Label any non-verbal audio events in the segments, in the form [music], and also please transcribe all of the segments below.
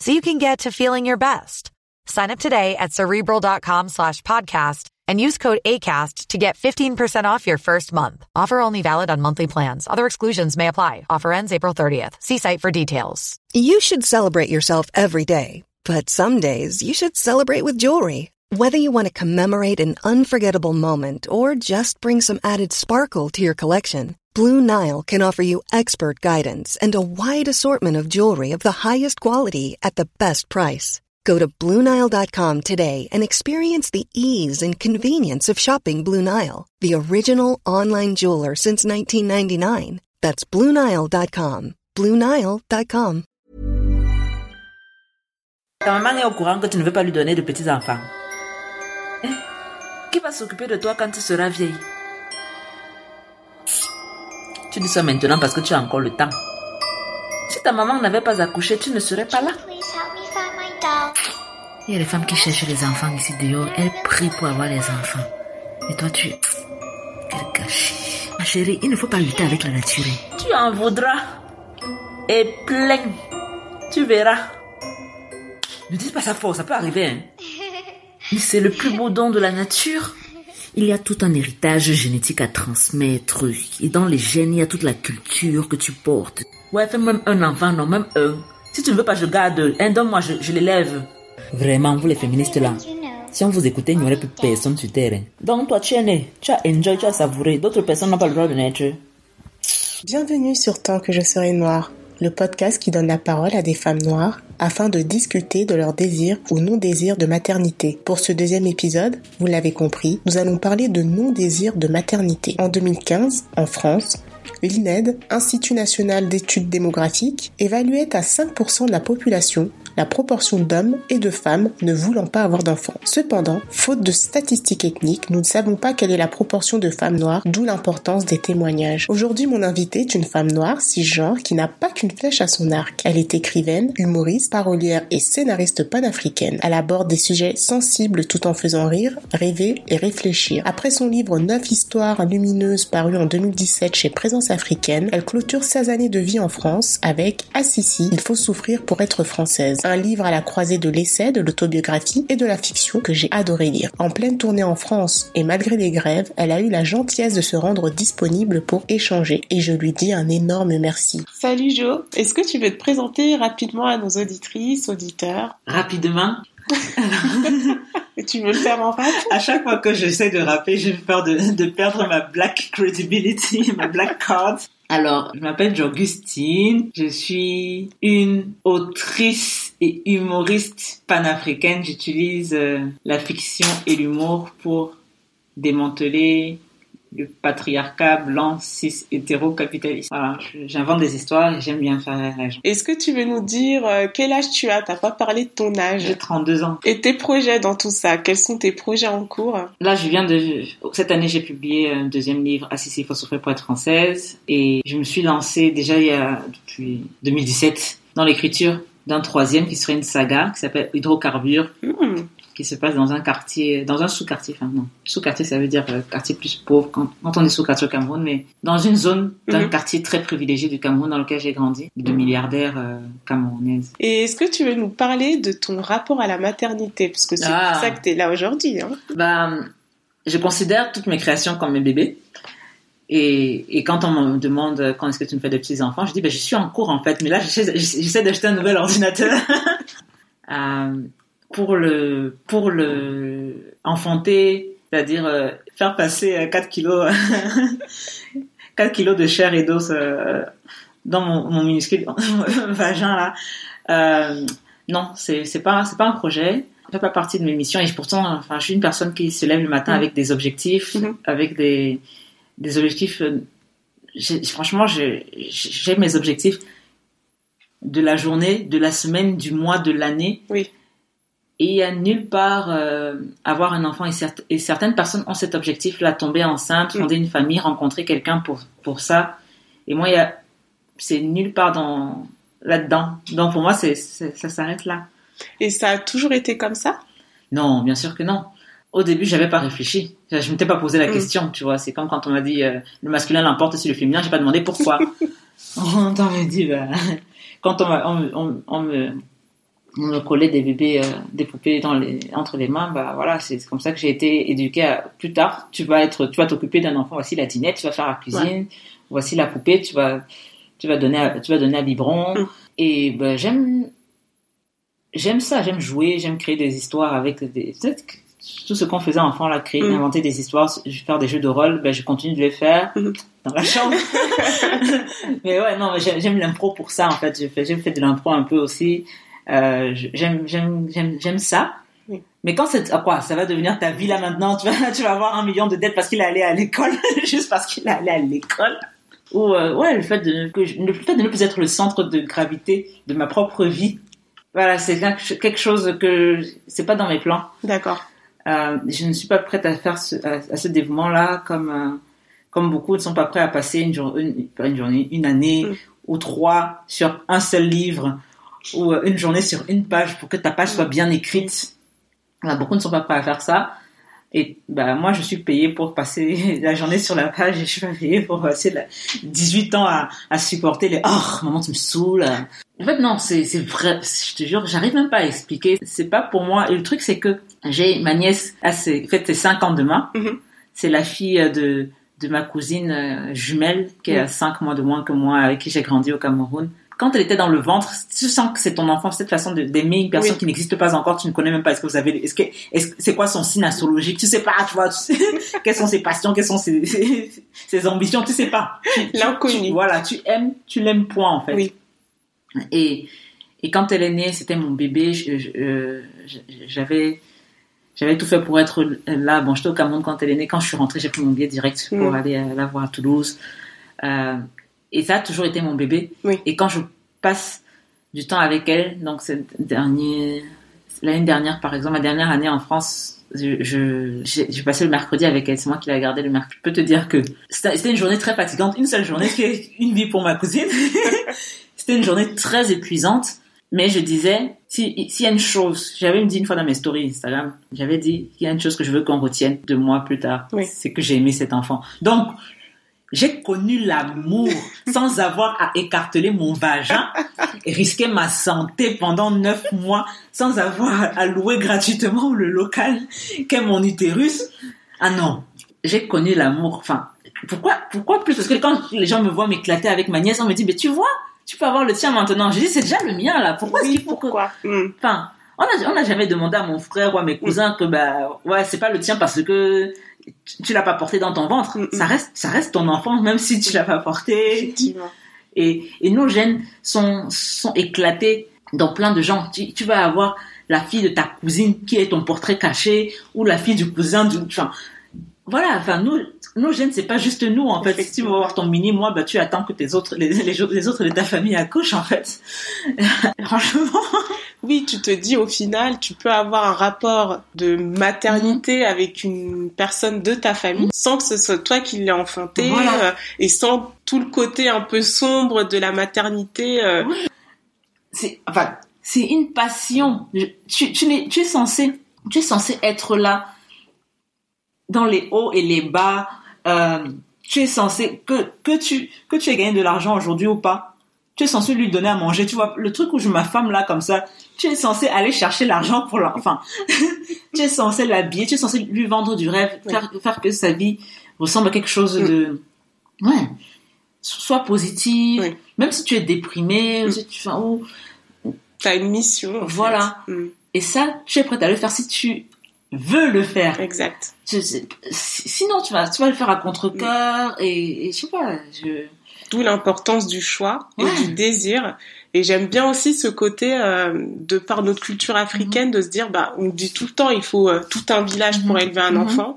so you can get to feeling your best. Sign up today at cerebral.com slash podcast and use code ACAST to get 15% off your first month. Offer only valid on monthly plans. Other exclusions may apply. Offer ends April 30th. See site for details. You should celebrate yourself every day, but some days you should celebrate with jewelry. Whether you want to commemorate an unforgettable moment or just bring some added sparkle to your collection, Blue Nile can offer you expert guidance and a wide assortment of jewelry of the highest quality at the best price. Go to BlueNile.com today and experience the ease and convenience of shopping Blue Nile, the original online jeweler since 1999. That's BlueNile.com. BlueNile.com. Ta maman est au courant que tu ne veux pas lui donner de petits-enfants. Eh, qui va s'occuper de toi quand tu seras vieille Tu dis ça maintenant parce que tu as encore le temps. Si ta maman n'avait pas accouché, tu ne serais pas là. Il y a les femmes qui cherchent les enfants ici dehors. Elles prient pour avoir les enfants. Et toi, tu... Quel gâchis. Ma chérie, il ne faut pas lutter avec la nature. Tu en voudras. Et plein. Tu verras. Ne dis pas ça fort, ça peut arriver. Hein. [laughs] Mais c'est le plus beau don de la nature. Il y a tout un héritage génétique à transmettre. Et dans les gènes, il y a toute la culture que tu portes. Ouais, fais même un enfant, non, même un. Si tu ne veux pas, je garde. Un, donne-moi, je, je l'élève. Vraiment, vous les féministes là. Si on vous écoutait, il n'y aurait plus personne sur terre. hein. Donc toi, tu es né, tu as enjoy, tu as savouré. D'autres personnes n'ont pas le droit de naître. Bienvenue sur Tant que je serai noire, le podcast qui donne la parole à des femmes noires afin de discuter de leur désir ou non-désir de maternité. Pour ce deuxième épisode, vous l'avez compris, nous allons parler de non-désir de maternité. En 2015, en France, l'INED, Institut national d'études démographiques, évaluait à 5% de la population la proportion d'hommes et de femmes ne voulant pas avoir d'enfants. Cependant, faute de statistiques ethniques, nous ne savons pas quelle est la proportion de femmes noires, d'où l'importance des témoignages. Aujourd'hui, mon invitée est une femme noire, cisgenre, qui n'a pas qu'une flèche à son arc. Elle est écrivaine, humoriste, parolière et scénariste panafricaine. Elle aborde des sujets sensibles tout en faisant rire, rêver et réfléchir. Après son livre 9 histoires lumineuses paru en 2017 chez Présence africaine, elle clôture 16 années de vie en France avec Assisi, il faut souffrir pour être française un livre à la croisée de l'essai, de l'autobiographie et de la fiction que j'ai adoré lire. En pleine tournée en France et malgré les grèves, elle a eu la gentillesse de se rendre disponible pour échanger et je lui dis un énorme merci. Salut Jo, est-ce que tu veux te présenter rapidement à nos auditrices, auditeurs? Rapidement. Et [laughs] tu veux le faire en rap? À chaque fois que j'essaie de rapper, j'ai peur de, de perdre ma black credibility, ma black card. Alors, je m'appelle Jogustine, je suis une autrice et humoriste panafricaine. J'utilise euh, la fiction et l'humour pour démanteler le patriarcat blanc, cis, hétéro-capitaliste. Voilà, je- j'invente des histoires et j'aime bien faire rire. Est-ce que tu veux nous dire euh, quel âge tu as? T'as pas parlé de ton âge. J'ai 32 ans. Et tes projets dans tout ça? Quels sont tes projets en cours? Là, je viens de... Cette année, j'ai publié un deuxième livre, Assisi, faut souffrir pour être française. Et je me suis lancée déjà il y a, depuis 2017 dans l'écriture d'un troisième qui serait une saga qui s'appelle Hydrocarbures, Hmm. Qui se passe dans un quartier, dans un sous-quartier, enfin non, sous-quartier ça veut dire euh, quartier plus pauvre quand, quand on est sous-quartier au Cameroun, mais dans une zone d'un Mhm. quartier très privilégié du Cameroun dans lequel j'ai grandi, de milliardaires euh, camerounaises. Et est-ce que tu veux nous parler de ton rapport à la maternité? Parce que c'est Ah. pour ça que tu es là aujourd'hui. Hein Ben, je considère toutes mes créations comme mes bébés. Et, et quand on me demande quand est-ce que tu me fais des petits enfants, je dis ben je suis en cours en fait, mais là j'essaie j'essaie d'acheter un nouvel ordinateur [laughs] Euh, pour le pour le enfanter, c'est-à-dire euh, faire passer euh, 4 kilos [laughs] 4 kilos de chair et d'os euh, dans mon, mon minuscule [laughs] vagin là. Euh, non, c'est c'est pas c'est pas un projet. Ça fait pas partie de mes missions et pourtant, enfin, je suis une personne qui se lève le matin Mhm. avec des objectifs, Mhm. avec des des objectifs. euh, franchement, j'ai j'ai mes objectifs de la journée, de la semaine, du mois, de l'année. Oui. Et il y a nulle part euh, avoir un enfant et, certaines personnes ont cet objectif-là, tomber enceinte, fonder une famille, rencontrer quelqu'un pour, pour ça. Et moi, il y a, c'est nulle part dans, là-dedans. Donc pour moi, c'est, ça s'arrête là. Et ça a toujours été comme ça? Non, bien sûr que non. Au début, j'avais pas réfléchi. Je ne m'étais pas posé la mm. question, tu vois. C'est comme quand on m'a dit euh, le masculin l'emporte sur le féminin, j'ai pas demandé pourquoi. [laughs] [laughs] [laughs] on m'a dit, bah, quand on, on, on, me, on me collait des bébés, euh, des poupées dans les, entre les mains, bah voilà, c'est comme ça que j'ai été éduquée. À, plus tard, tu vas être, tu vas t'occuper d'un enfant. Voici la dinette, tu vas faire la cuisine. Voici la poupée, tu vas, tu vas donner, à, tu vas donner à biberon. Mm. Et bah, j'aime, j'aime ça, j'aime jouer, j'aime créer des histoires avec des, tout ce qu'on faisait enfant, là, créer, mm. inventer des histoires, faire des jeux de rôle, ben, je continue de les faire mm. dans la chambre. [laughs] [laughs] mais ouais, non, j'aime l'impro pour ça, en fait. Fait, fait de l'impro un peu aussi. Euh, j'aime, j'aime, j'aime, j'aime ça. Mais quand c'est, quoi, ça va devenir ta vie là maintenant, tu vas, [laughs] tu vas avoir un million de dettes parce qu'il est allé à l'école, [laughs] juste parce qu'il est allé à l'école? Ou, euh, ouais, le fait de, que le fait de ne plus être le centre de gravité de ma propre vie. Voilà, c'est quelque chose que, c'est pas dans mes plans. D'accord. Euh, je ne suis pas prête à faire ce, à, ce dévouement-là, comme, comme beaucoup ne sont pas prêts à passer une, une, une journée, une année mm. ou trois sur un seul livre ou euh, une journée sur une page pour que ta page soit bien écrite. beaucoup ne sont pas prêts à faire ça. Et bah, moi, je suis payée pour passer [laughs] la journée sur la page et je suis payée pour passer 18 ans à, à supporter les « Oh, maman, tu me saoules !» En fait, non, c'est vrai. Je te jure, j'arrive même pas à expliquer. C'est pas pour moi. Et le truc, c'est que j'ai ma nièce, elle fait ses 5 ans demain. Mm-hmm. C'est la fille de, de ma cousine euh, jumelle qui a 5 mm. mois de moins que moi, avec qui j'ai grandi au Cameroun quand elle était dans le ventre, tu sens que c'est ton enfant, cette façon d'aimer une personne qui n'existe pas encore, tu ne connais même pas. Est-ce que vous avez, est-ce que, est-ce, c'est quoi son signe astrologique? Tu sais pas, tu vois, tu sais, [laughs] quelles sont ses passions, quelles sont ses, ses, ambitions, tu sais pas. L'inconnu. Voilà, tu aimes, tu l'aimes point en fait. Oui. Et et quand elle est née, c'était mon bébé. J'avais j'avais tout fait pour être là. Bon, j'étais au Cameroun quand elle est née. Quand je suis rentrée, j'ai pris mon billet direct pour mm. aller la voir à Toulouse. Euh, et ça a toujours été mon bébé. Et quand je passe du temps avec elle, donc cette dernière, l'année dernière par exemple, ma dernière année en France, je, j'ai passé le mercredi avec elle, c'est moi qui l'ai gardé le mercredi. Je peux te dire que c'était une journée très fatigante, une seule journée, c'est une vie pour ma cousine. [laughs] c'était une journée très épuisante, mais je disais, s'il y a une chose, j'avais dit une fois dans mes stories Instagram, j'avais dit, il y a une chose que je veux qu'on retienne de moi plus tard, c'est que j'ai aimé cet enfant. Donc, j'ai connu l'amour sans avoir à écarteler mon vagin et risquer ma santé pendant neuf mois sans avoir à louer gratuitement le local qu'est mon utérus. Ah non, j'ai connu l'amour. Enfin, pourquoi, pourquoi plus? Parce que quand les gens me voient m'éclater avec ma nièce, on me dit, mais tu vois, tu peux avoir le tien maintenant. Je dis, c'est déjà le mien là. Pourquoi est-ce qu'il faut pourquoi? Hmm. Enfin, on n'a on a jamais demandé à mon frère ou à mes cousins que bah ouais c'est pas le tien parce que tu l'as pas porté dans ton ventre. Ça reste, ça reste ton enfant, même si tu l'as pas porté. Et, et nos gènes sont, sont éclatés dans plein de gens. Tu, tu, vas avoir la fille de ta cousine qui est ton portrait caché, ou la fille du cousin du, enfin, voilà, enfin, nous, nos gènes, c'est pas juste nous, en fait. Si tu veux voir ton mini, moi, bah, tu attends que tes autres, les, les, les autres de ta famille accouchent, en fait. [laughs] Franchement oui, tu te dis au final, tu peux avoir un rapport de maternité mhm. avec une personne de ta famille mhm. sans que ce soit toi qui l'aies enfanté euh, et sans tout le côté un peu sombre de la maternité. Euh. C'est enfin, c'est une passion. Tu, tu, es, tu es censé, tu es censé être là dans les hauts et les bas. Euh, tu es censé que que tu que tu aies gagné de l'argent aujourd'hui ou pas tu es censé lui donner à manger. Tu vois, le truc où je femme là comme ça, tu es censé aller chercher l'argent pour l'enfant. [laughs] tu es censé l'habiller, tu es censé lui vendre du rêve, faire, que sa vie ressemble à quelque chose de... Ouais. Soit positive, même si tu es déprimé, si tu... Ou... as une mission. Voilà. Mm. Et ça, tu es prête à le faire si tu veux le faire. Exact. sinon, tu vas, tu vas le faire à contre-cœur et, et je sais pas, je D'où l'importance du choix et du désir. Et j'aime bien aussi ce côté, euh, de par notre culture africaine, mhm. de se dire, bah, on dit tout le temps, il faut euh, tout un village pour mhm. élever un mhm. enfant.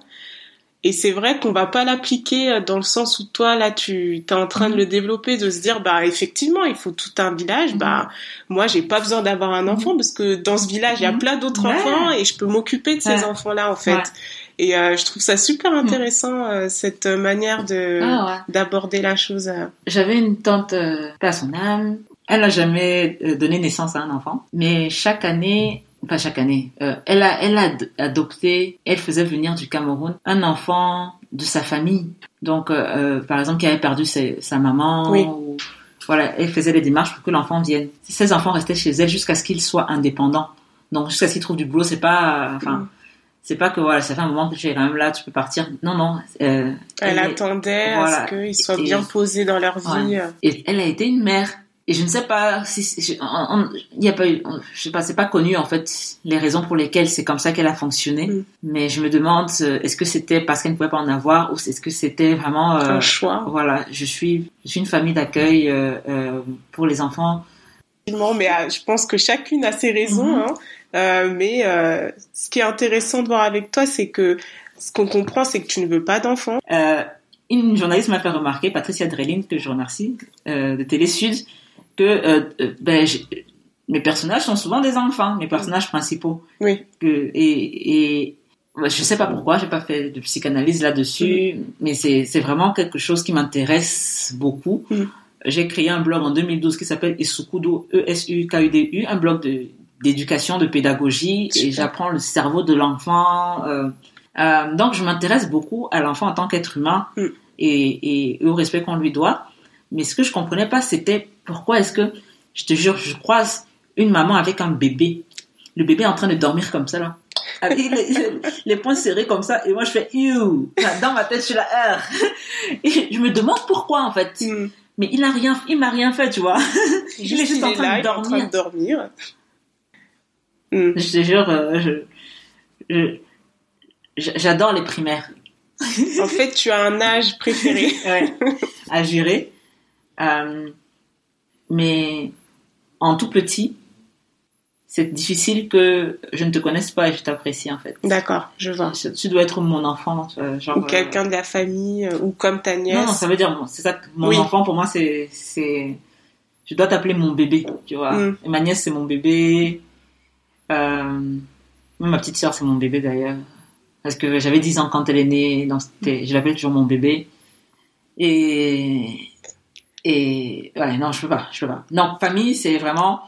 Et c'est vrai qu'on va pas l'appliquer euh, dans le sens où toi là tu es en train de le développer, de se dire bah effectivement il faut tout un village. Bah moi j'ai pas besoin d'avoir un enfant parce que dans ce village il y a plein d'autres enfants et je peux m'occuper de ces enfants là en fait. Et euh, je trouve ça super intéressant euh, cette manière de ah, d'aborder la chose. J'avais une tante, pas son âme, elle n'a jamais donné naissance à un enfant, mais chaque année pas chaque année. Euh, elle a, elle a adopté, elle faisait venir du Cameroun un enfant de sa famille. Donc, euh, euh par exemple, qui avait perdu sa maman. Ou, voilà, elle faisait les démarches pour que l'enfant vienne. Ces enfants restaient chez elle jusqu'à ce qu'ils soient indépendants. Donc, jusqu'à ce qu'ils trouvent du boulot, c'est pas, enfin, mm. c'est pas que voilà, ça fait un moment que tu es quand même là, tu peux partir. Non, non. Euh, elle, attendait à ce qu'ils soient bien posés dans leur vie. Et elle a été une mère et je ne sais pas si il y a pas eu, je sais pas, c'est pas connu en fait les raisons pour lesquelles c'est comme ça qu'elle a fonctionné. Mm. Mais je me demande, euh, est-ce que c'était parce qu'elle ne pouvait pas en avoir ou est-ce que c'était vraiment euh, un choix Voilà, je suis, je suis une famille d'accueil euh, pour les enfants. Mais je pense que chacune a ses raisons. Mm-hmm. Hein. mais ce qui est intéressant de voir avec toi, c'est que ce qu'on comprend, c'est que tu ne veux pas d'enfants. une journaliste m'a fait remarquer, Patricia Drelin, que je remercie, de Télé Sud, que euh, euh, ben, mes personnages sont souvent des enfants, mes personnages principaux. Oui. Que, et, et je sais pas pourquoi, j'ai pas fait de psychanalyse là-dessus, mais c'est, vraiment quelque chose qui m'intéresse beaucoup. J'ai créé un blog en 2012 qui s'appelle Esukudu, E-S-U-K-U-D-U, un blog de, d'éducation, de pédagogie, et j'apprends le cerveau de l'enfant. Euh, euh, donc je m'intéresse beaucoup à l'enfant en tant qu'être humain mm. et, et au respect qu'on lui doit. Mais ce que je comprenais pas, c'était pourquoi est-ce que, je te jure, je croise une maman avec un bébé? Le bébé est en train de dormir comme ça, là. Avec les, poings serrés comme ça. Et moi, je fais, you. Dans ma tête, je suis là, [laughs] Et je me demande pourquoi, en fait. Hmm. Mais il a rien, il m'a rien fait, tu vois. [laughs] il est juste en, train de dormir. en train de dormir. Je te jure, euh, j'adore les primaires. en fait, tu as un âge préféré. [laughs] ouais, à gérer. Euh, mais en tout petit, c'est difficile que je ne te connaisse pas et je t'apprécie en fait. D'accord, je vois. Tu dois être mon enfant, genre. Ou quelqu'un de la famille, euh, ou comme ta nièce. Non, non ça veut dire, c'est ça, mon enfant pour moi c'est, c'est, je dois t'appeler mon bébé, tu vois. Mm. Et ma nièce c'est mon bébé. Euh, ma petite sœur c'est mon bébé d'ailleurs. Parce que j'avais 10 ans quand elle est née, je l'appelle toujours mon bébé. Et, et ouais, non, je peux pas, je peux pas. Non, famille, c'est vraiment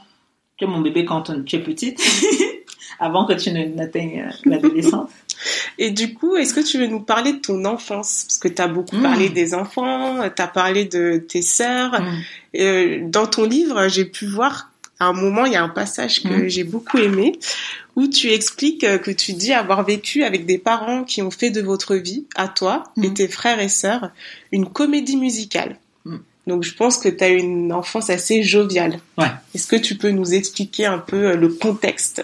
tu es mon bébé quand tu es petite, [laughs] avant que tu n'atteignes euh, l'adolescence. [laughs] Et du coup, est-ce que tu veux nous parler de ton enfance? Parce que tu as beaucoup parlé mm. des enfants, tu as parlé de tes sœurs. Mm. Euh, dans ton livre, j'ai pu voir à un moment, il y a un passage que mm. j'ai beaucoup aimé, où tu expliques que tu dis avoir vécu avec des parents qui ont fait de votre vie, à toi et tes frères et sœurs, une comédie musicale. Donc je pense que tu as une enfance assez joviale. Ouais. Est-ce que tu peux nous expliquer un peu euh, le contexte?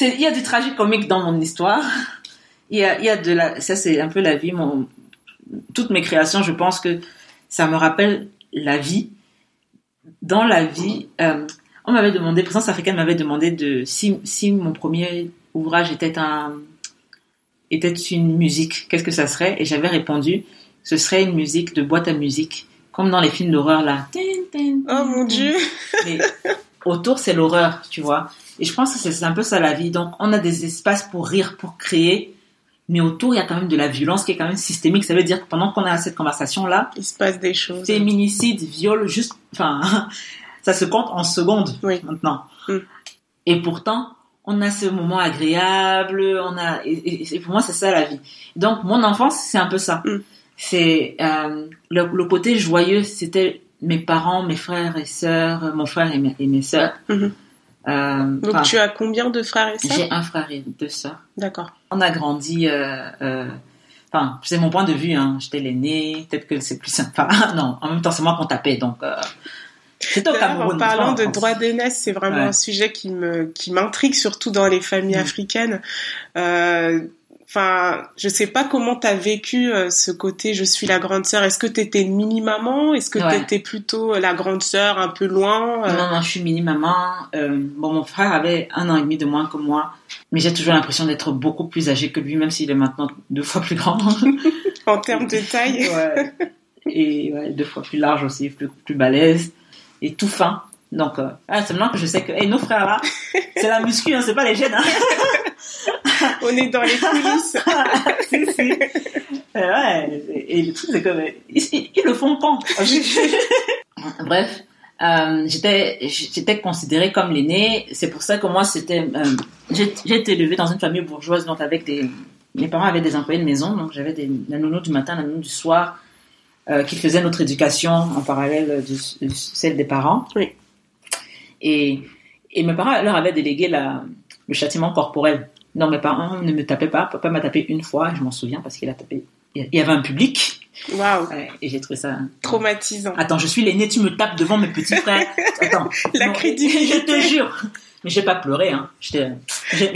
Il y a du tragique comique dans mon histoire. Il y a, il y a de la, ça c'est un peu la vie. Mon, toutes mes créations, je pense que ça me rappelle la vie. Dans la vie, euh, on m'avait demandé, Présence africaine m'avait demandé de si, si mon premier ouvrage était un était une musique, qu'est-ce que ça serait? Et j'avais répondu, ce serait une musique de boîte à musique comme dans les films d'horreur là. Oh mon dieu. Mais autour c'est l'horreur, tu vois. Et je pense que c'est un peu ça la vie. Donc on a des espaces pour rire, pour créer, mais autour il y a quand même de la violence qui est quand même systémique. Ça veut dire que pendant qu'on a cette conversation là, il se passe des choses. Féminicide, viol, juste, enfin, [laughs] ça se compte en secondes oui. maintenant. Mm. Et pourtant on a ce moment agréable, on a, et, pour moi c'est ça la vie. Donc mon enfance c'est un peu ça. Mm c'est euh, le, côté joyeux, c'était mes parents, mes frères et sœurs, mon frère et mes, et mes sœurs. Mhm. Euh, Donc tu as combien de frères et sœurs? J'ai un frère et deux sœurs. D'accord. On a grandi. Euh, euh, enfin, c'est mon point de vue. Hein. J'étais l'aîné. Peut-être que c'est plus sympa. [laughs] non, en même temps, c'est moi qu'on tapait. Donc. Euh, c'est au Cameroun. En parlant de droit d'aînesse, c'est vraiment un sujet qui me qui m'intrigue surtout dans les familles mm. africaines. Euh, Enfin, je sais pas comment tu as vécu euh, ce côté je suis la grande sœur. Est-ce que tu étais une mini maman Est-ce que tu étais plutôt euh, la grande sœur un peu loin euh? Non non, je suis mini maman. bon mon frère avait un an et demi de moins que moi. mais j'ai toujours l'impression d'être beaucoup plus âgé que lui, même s'il est maintenant deux fois plus grand. [laughs] en termes de taille. ouais. Et ouais, deux fois plus large aussi, plus, plus balèze et tout fin. Donc, euh, ah, c'est maintenant que je sais que hey, nos frères là, c'est la muscu, hein, c'est pas les gènes. Hein. [laughs] On est dans les coulisses. [laughs] si, si. ouais, et, le truc c'est que ils, ils, le font pas. [laughs] Bref, euh, j'étais j'étais considérée comme l'aînée. C'est pour ça que moi c'était euh, j'ai été élevée dans une famille bourgeoise donc avec des mes parents avaient des employés de maison donc j'avais des la nounou du matin, la nounou du soir euh, qui faisaient notre éducation en parallèle de, celle des parents. Oui. Et et mes parents leur avaient délégué la le châtiment corporel. Non, mes parents ne me tapaient pas. Papa m'a tapé une fois, je m'en souviens parce qu'il a tapé. Il y avait un public Waouh. et j'ai trouvé ça traumatisant. Attends, je suis l'aîné, tu me tapes devant mes petits frères. Attends. [laughs] La crédibilité. Je te jure. Mais j'ai pas pleuré, hein. J'ai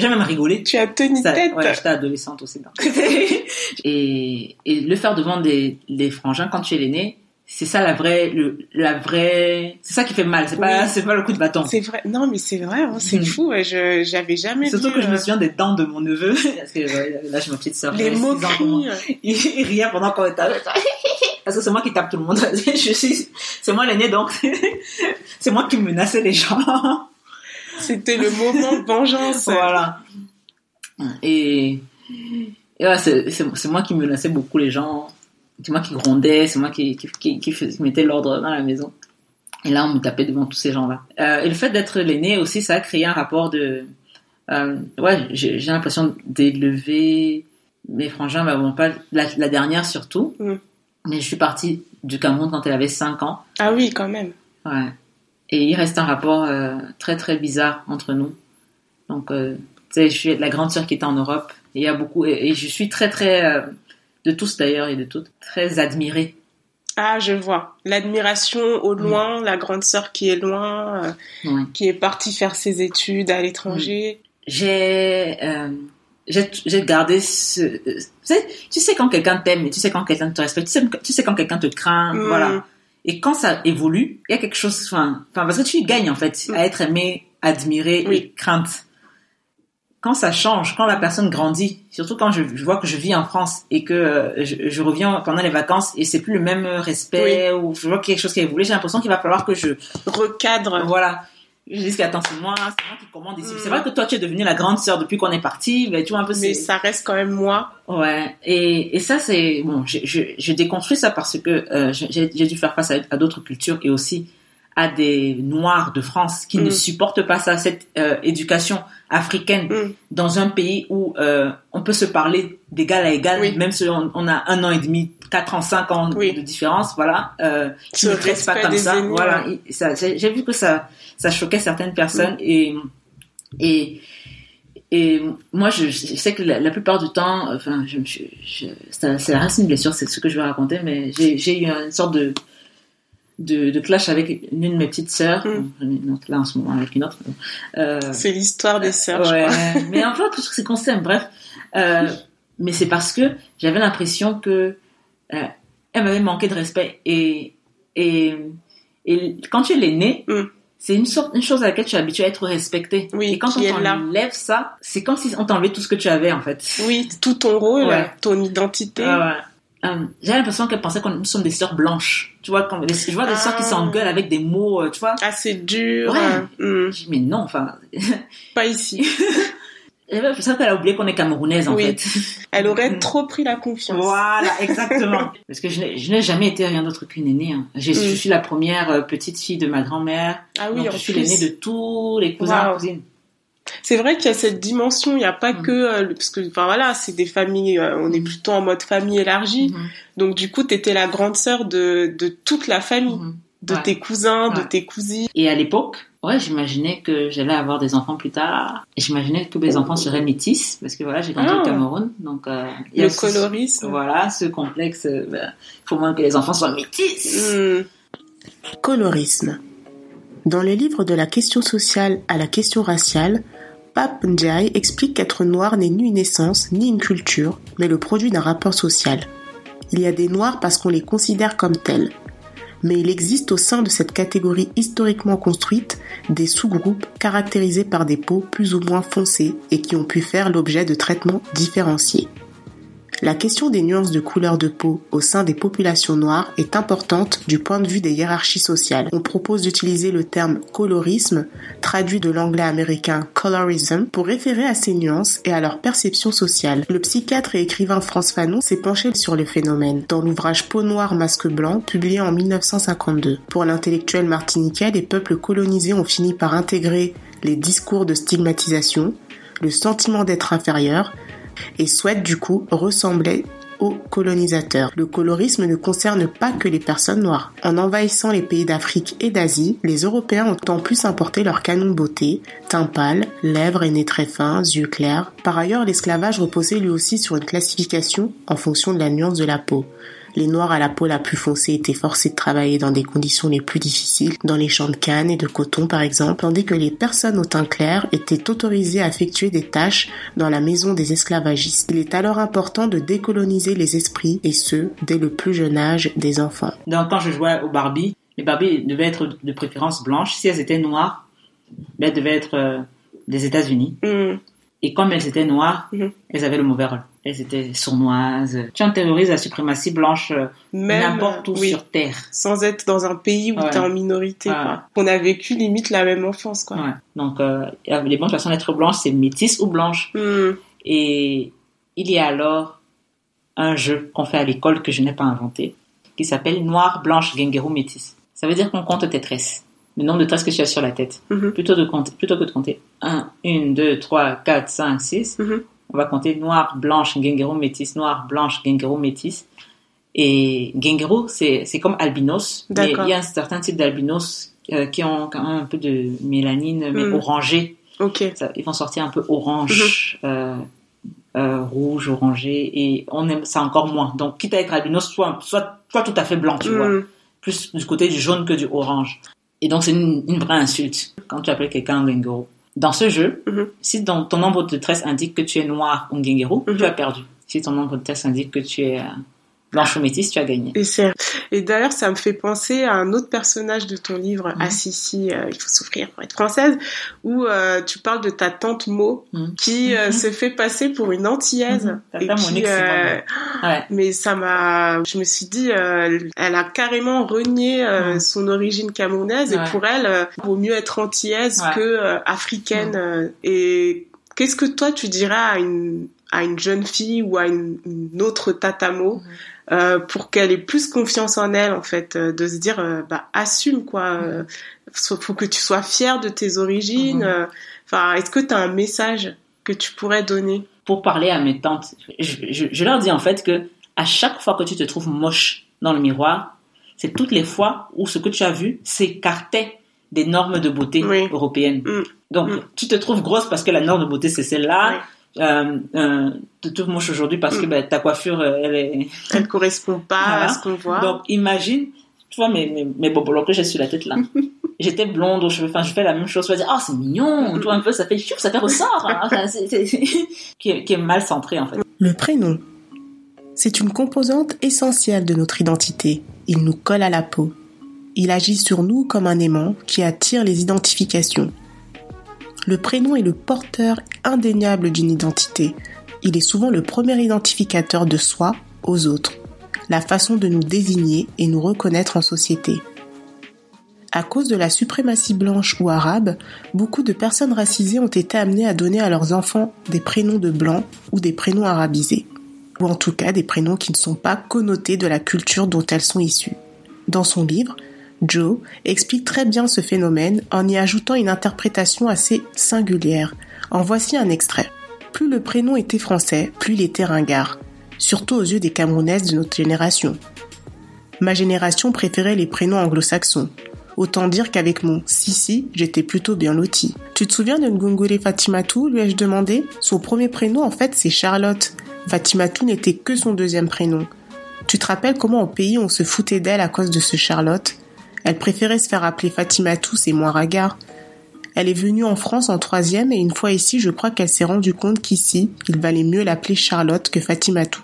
même rigolé. Tu as tenu tête. Ouais, j'étais adolescente aussi. [laughs] et, et le faire devant des, des frangins quand tu es l'aîné, c'est ça la vraie le, la vraie c'est ça qui fait mal c'est pas c'est pas le coup de bâton. C'est vrai non mais c'est vrai hein, c'est mm. fou je j'avais jamais surtout que je me euh, souviens des dents de mon neveu [laughs] parce que là j'ai ma petite sœur les mots il, il riait pendant qu'on était [laughs] parce que c'est moi qui tape tout le monde. [laughs] Je suis c'est moi l'aîné donc c'est moi qui menaçais les gens. C'était le moment de vengeance. Voilà. Et, et ouais, c'est moi qui menaçais beaucoup les gens c'est moi qui grondais, c'est moi qui, qui, qui, mettais l'ordre dans la maison. Et là, on me tapait devant tous ces gens-là. Euh, et le fait d'être l'aîné aussi, ça a créé un rapport de... Euh, ouais, j'ai l'impression d'élever mes frangins, bah bon, pas la, dernière surtout. Mm. Mais je suis partie du Cameroun quand elle avait 5 ans. Ah oui, quand même. Ouais. Et il reste un rapport euh, très très bizarre entre nous. Donc, tu sais, je suis la grande sœur qui était en Europe. Et il y a beaucoup... Et, et je suis très très de tous d'ailleurs et de toutes, très admirée. Ah, je vois. L'admiration au mm. loin, la grande sœur qui est loin, euh, qui est partie faire ses études à l'étranger. Mm. Euh, j'ai j'ai gardé ce tu sais, tu sais quand quelqu'un t'aime tu sais quand quelqu'un te respecte, tu sais, tu sais quand quelqu'un te craint, mm. voilà. Et quand ça évolue, il y a quelque chose enfin parce que tu gagnes en fait à être aimé, admiré et crainte quand ça change, quand la personne grandit, surtout quand je, vois que je vis en France et que euh, je, reviens pendant les vacances et c'est plus le même respect ou je vois quelque chose qui a évolué, j'ai l'impression qu'il va falloir que je recadre. Voilà. Je dis attends, c'est moi, c'est moi qui commande ici. C'est vrai que toi tu es devenue la grande sœur depuis qu'on est parti, mais tu vois un peu. Mais ça reste quand même moi. Ouais. Et, et ça c'est bon, je, je, je, déconstruis ça parce que euh, j'ai dû faire face à, à d'autres cultures et aussi à des Noirs de France qui ne mm. supportent pas ça, cette euh, éducation africaine mm. dans un pays où euh, on peut se parler d'égal à égal, même si on, a un an et demi, quatre ans, cinq ans de différence, voilà. Euh, qui ne pas comme ça, voilà. J'ai vu que ça, ça choquait certaines personnes mm. et et et moi, je, sais que la, plupart du temps, enfin, je, je, c'est la racine blessure, c'est ce que je vais raconter, mais j'ai eu une sorte de de, de, clash avec une de mes petites sœurs, mm. là en ce moment avec une autre. Euh, c'est l'histoire des sœurs. Ouais, je crois. mais en fait, c'est qu'on s'aime. Bref, euh, mais c'est parce que j'avais l'impression que euh, elle m'avait manqué de respect et et et quand tu es l'aîné. Mm. C'est une sorte, une chose à laquelle tu es habitué à être respecté. Oui, et quand on t'enlève ça, c'est comme si on t'enlevait tout ce que tu avais, en fait. Oui, tout ton rôle, ton identité. ouais. Euh, j'ai l'impression qu'elle pensait que nous sommes des sœurs blanches. Tu vois, quand, je vois des sœurs qui ah. s'engueulent avec des mots, euh, tu vois. Assez durs. Ouais. Hmm. Je dis, mais non, enfin. [laughs] Pas ici. [laughs] C'est ça qu'elle a oublié qu'on est camerounaise, en oui. fait. [laughs] Elle aurait trop pris la confiance. Voilà, exactement. Parce que je n'ai jamais été rien d'autre qu'une aînée. Hein. Je, hmm. suis la première euh, petite fille de ma grand-mère. Ah oui, donc, je suis l'aînée de tous les cousins et cousines. C'est vrai qu'il y a cette dimension, il n'y a pas mm. que euh, parce que enfin voilà, c'est des familles euh, on est plutôt en mode famille élargie. Mm-hmm. Donc du coup, tu étais la grande sœur de de toute la famille, de tes cousins, de tes cousines. Et à l'époque, ouais, j'imaginais que j'allais avoir des enfants plus tard. J'imaginais que mes enfants seraient métis parce que voilà, j'ai grandi au ah. Cameroun, donc euh, il y a le colorisme. voilà, ce complexe ben, il faut moins que les enfants soient métis. Mm. Colorisme. Dans le livre de la question sociale à la question raciale, Pape Ndiaye explique qu'être noir n'est ni une essence, ni une culture, mais le produit d'un rapport social. Il y a des noirs parce qu'on les considère comme tels. mais il existe au sein de cette catégorie historiquement construite des sous-groupes caractérisés par des peaux plus ou moins foncées et qui ont pu faire l'objet de traitements différenciés. La question des nuances de couleur de peau au sein des populations noires est importante du point de vue des hiérarchies sociales. On propose d'utiliser le terme colorisme, traduit de l'anglais américain colorism, pour référer à ces nuances et à leur perception sociale. Le psychiatre et écrivain France Fanon s'est penché sur le phénomène dans l'ouvrage Peau noire, masque blanc, publié en 1952. Pour l'intellectuel martiniquais, les peuples colonisés ont fini par intégrer les discours de stigmatisation, le sentiment d'être inférieur, et souhaite du coup ressembler aux colonisateurs. Le colorisme ne concerne pas que les personnes noires. En envahissant les pays d'Afrique et d'Asie, les Européens ont en plus importé leur canon de beauté, teint pâle, lèvres et nez très fins, yeux clairs. Par ailleurs, l'esclavage reposait lui aussi sur une classification en fonction de la nuance de la peau. Les Noirs à la peau la plus foncée étaient forcés de travailler dans des conditions les plus difficiles, dans les champs de canne et de coton par exemple, tandis que les personnes au teint clair étaient autorisées à effectuer des tâches dans la maison des esclavagistes. Il est alors important de décoloniser les esprits, et ce, dès le plus jeune âge des enfants. Donc quand je jouais au Barbie, les Barbie devaient être de préférence blanches. Si elles étaient noires, elles devaient être euh, des États-Unis. Mm. Et comme elles étaient noires, mhm. elles avaient le mauvais rôle. Elles étaient sournoises. Tu terrorises la suprématie blanche euh, n'importe où sur Terre. Sans être dans un pays où tu es en minorité. On a vécu limite la même enfance. Quoi. Ouais. Donc, euh, les bonnes personnes d'être blanches, c'est métisse ou blanche. Mhm. Et il y a alors un jeu qu'on fait à l'école que je n'ai pas inventé, qui s'appelle Noir, Blanche, Genguero, Métis. Ça veut dire qu'on compte tes tresses le nombre de tresses que tu as sur la tête. Mhm. plutôt, de compter, plutôt que de compter 1, 1, 2, 3, 4, 5, 6, on va compter noir, blanche, gengero, métis, noir, blanche, gengero, métis. Et gengero, c'est comme albinos, mais il y a un certain type d'albinos euh, qui ont quand même un peu de mélanine, mais mhm. orangé. Ok. ils vont sortir un peu orange. Mhm. Euh, euh, rouge, orangé, et on aime ça encore moins. Donc, quitte à être albinos, soit, soit, soit tout à fait blanc, tu vois. Plus du côté du jaune que du orange. Et donc, c'est une, vraie insulte quand tu appelles quelqu'un Ngengero. Dans ce jeu, mhm. si ton nombre de tresses indique que tu es noir ou Ngengero, tu as perdu. Si ton nombre de tresses indique que tu es euh, blanche ou métisse, tu as gagné. Et, et d'ailleurs, ça me fait penser à un autre personnage de ton livre, mmh. Assisi, euh, il faut souffrir pour être française, où euh, tu parles de ta tante Mo, mhm. qui euh, mhm. se fait passer pour une antillaise. et qui, ouais. Mais ça m'a, je me suis dit, elle a carrément renié son origine camerounaise, et pour elle, il vaut mieux être antillaise que africaine. et qu'est-ce que toi tu dirais à une à une jeune fille ou à une, autre tatamo mhm. Euh, pour qu'elle ait plus confiance en elle en fait euh, de se dire euh, bah assume quoi mhm. faut que tu sois fière de tes origines enfin est-ce que tu as un message que tu pourrais donner? Pour parler à mes tantes je, je, leur dis en fait que à chaque fois que tu te trouves moche dans le miroir c'est toutes les fois où ce que tu as vu s'écartait des normes de beauté européennes. Mm. Donc, mm. tu te trouves grosse parce que la norme de beauté, c'est celle-là euh, euh, te trouves moche aujourd'hui parce que mm. ben, ta coiffure, euh, elle est... [laughs] Elle correspond pas à ce qu'on voit. Donc, imagine, tu vois mes, mes, mes bobolos que j'ai sur la tête là. [laughs] J'étais blonde aux cheveux, enfin, je fais la même chose, je vais dire, oh, c'est mignon, tu vois, un peu, ça fait chouf, ça fait ressort, hein. [laughs] qui, est, qui est mal centré, en fait. Le prénom. C'est une composante essentielle de notre identité. Il nous colle à la peau. Il agit sur nous comme un aimant qui attire les identifications. Le prénom est le porteur indéniable d'une identité. Il est souvent le premier identificateur de soi aux autres, la façon de nous désigner et nous reconnaître en société. À cause de la suprématie blanche ou arabe, beaucoup de personnes racisées ont été amenées à donner à leurs enfants des prénoms de blancs ou des prénoms arabisés, ou en tout cas des prénoms qui ne sont pas connotés de la culture dont elles sont issues. Dans son livre, Joe explique très bien ce phénomène en y ajoutant une interprétation assez singulière. En voici un extrait. Plus le prénom était français, plus il était ringard, surtout aux yeux des Camerounaises de notre génération. Ma génération préférait les prénoms anglo-saxons. Autant dire qu'avec mon Sissi, j'étais plutôt bien loti. Tu te souviens de Ngongole Fatimatou lui ai-je demandé? Son premier prénom, en fait, c'est Charlotte. Fatimatou n'était que son deuxième prénom. Tu te rappelles comment au pays on se foutait d'elle à cause de ce Charlotte? Elle préférait se faire appeler Fatima Tous et moins Ragard. Elle est venue en France en troisième et une fois ici, je crois qu'elle s'est rendue compte qu'ici, il valait mieux l'appeler Charlotte que Fatima Tout.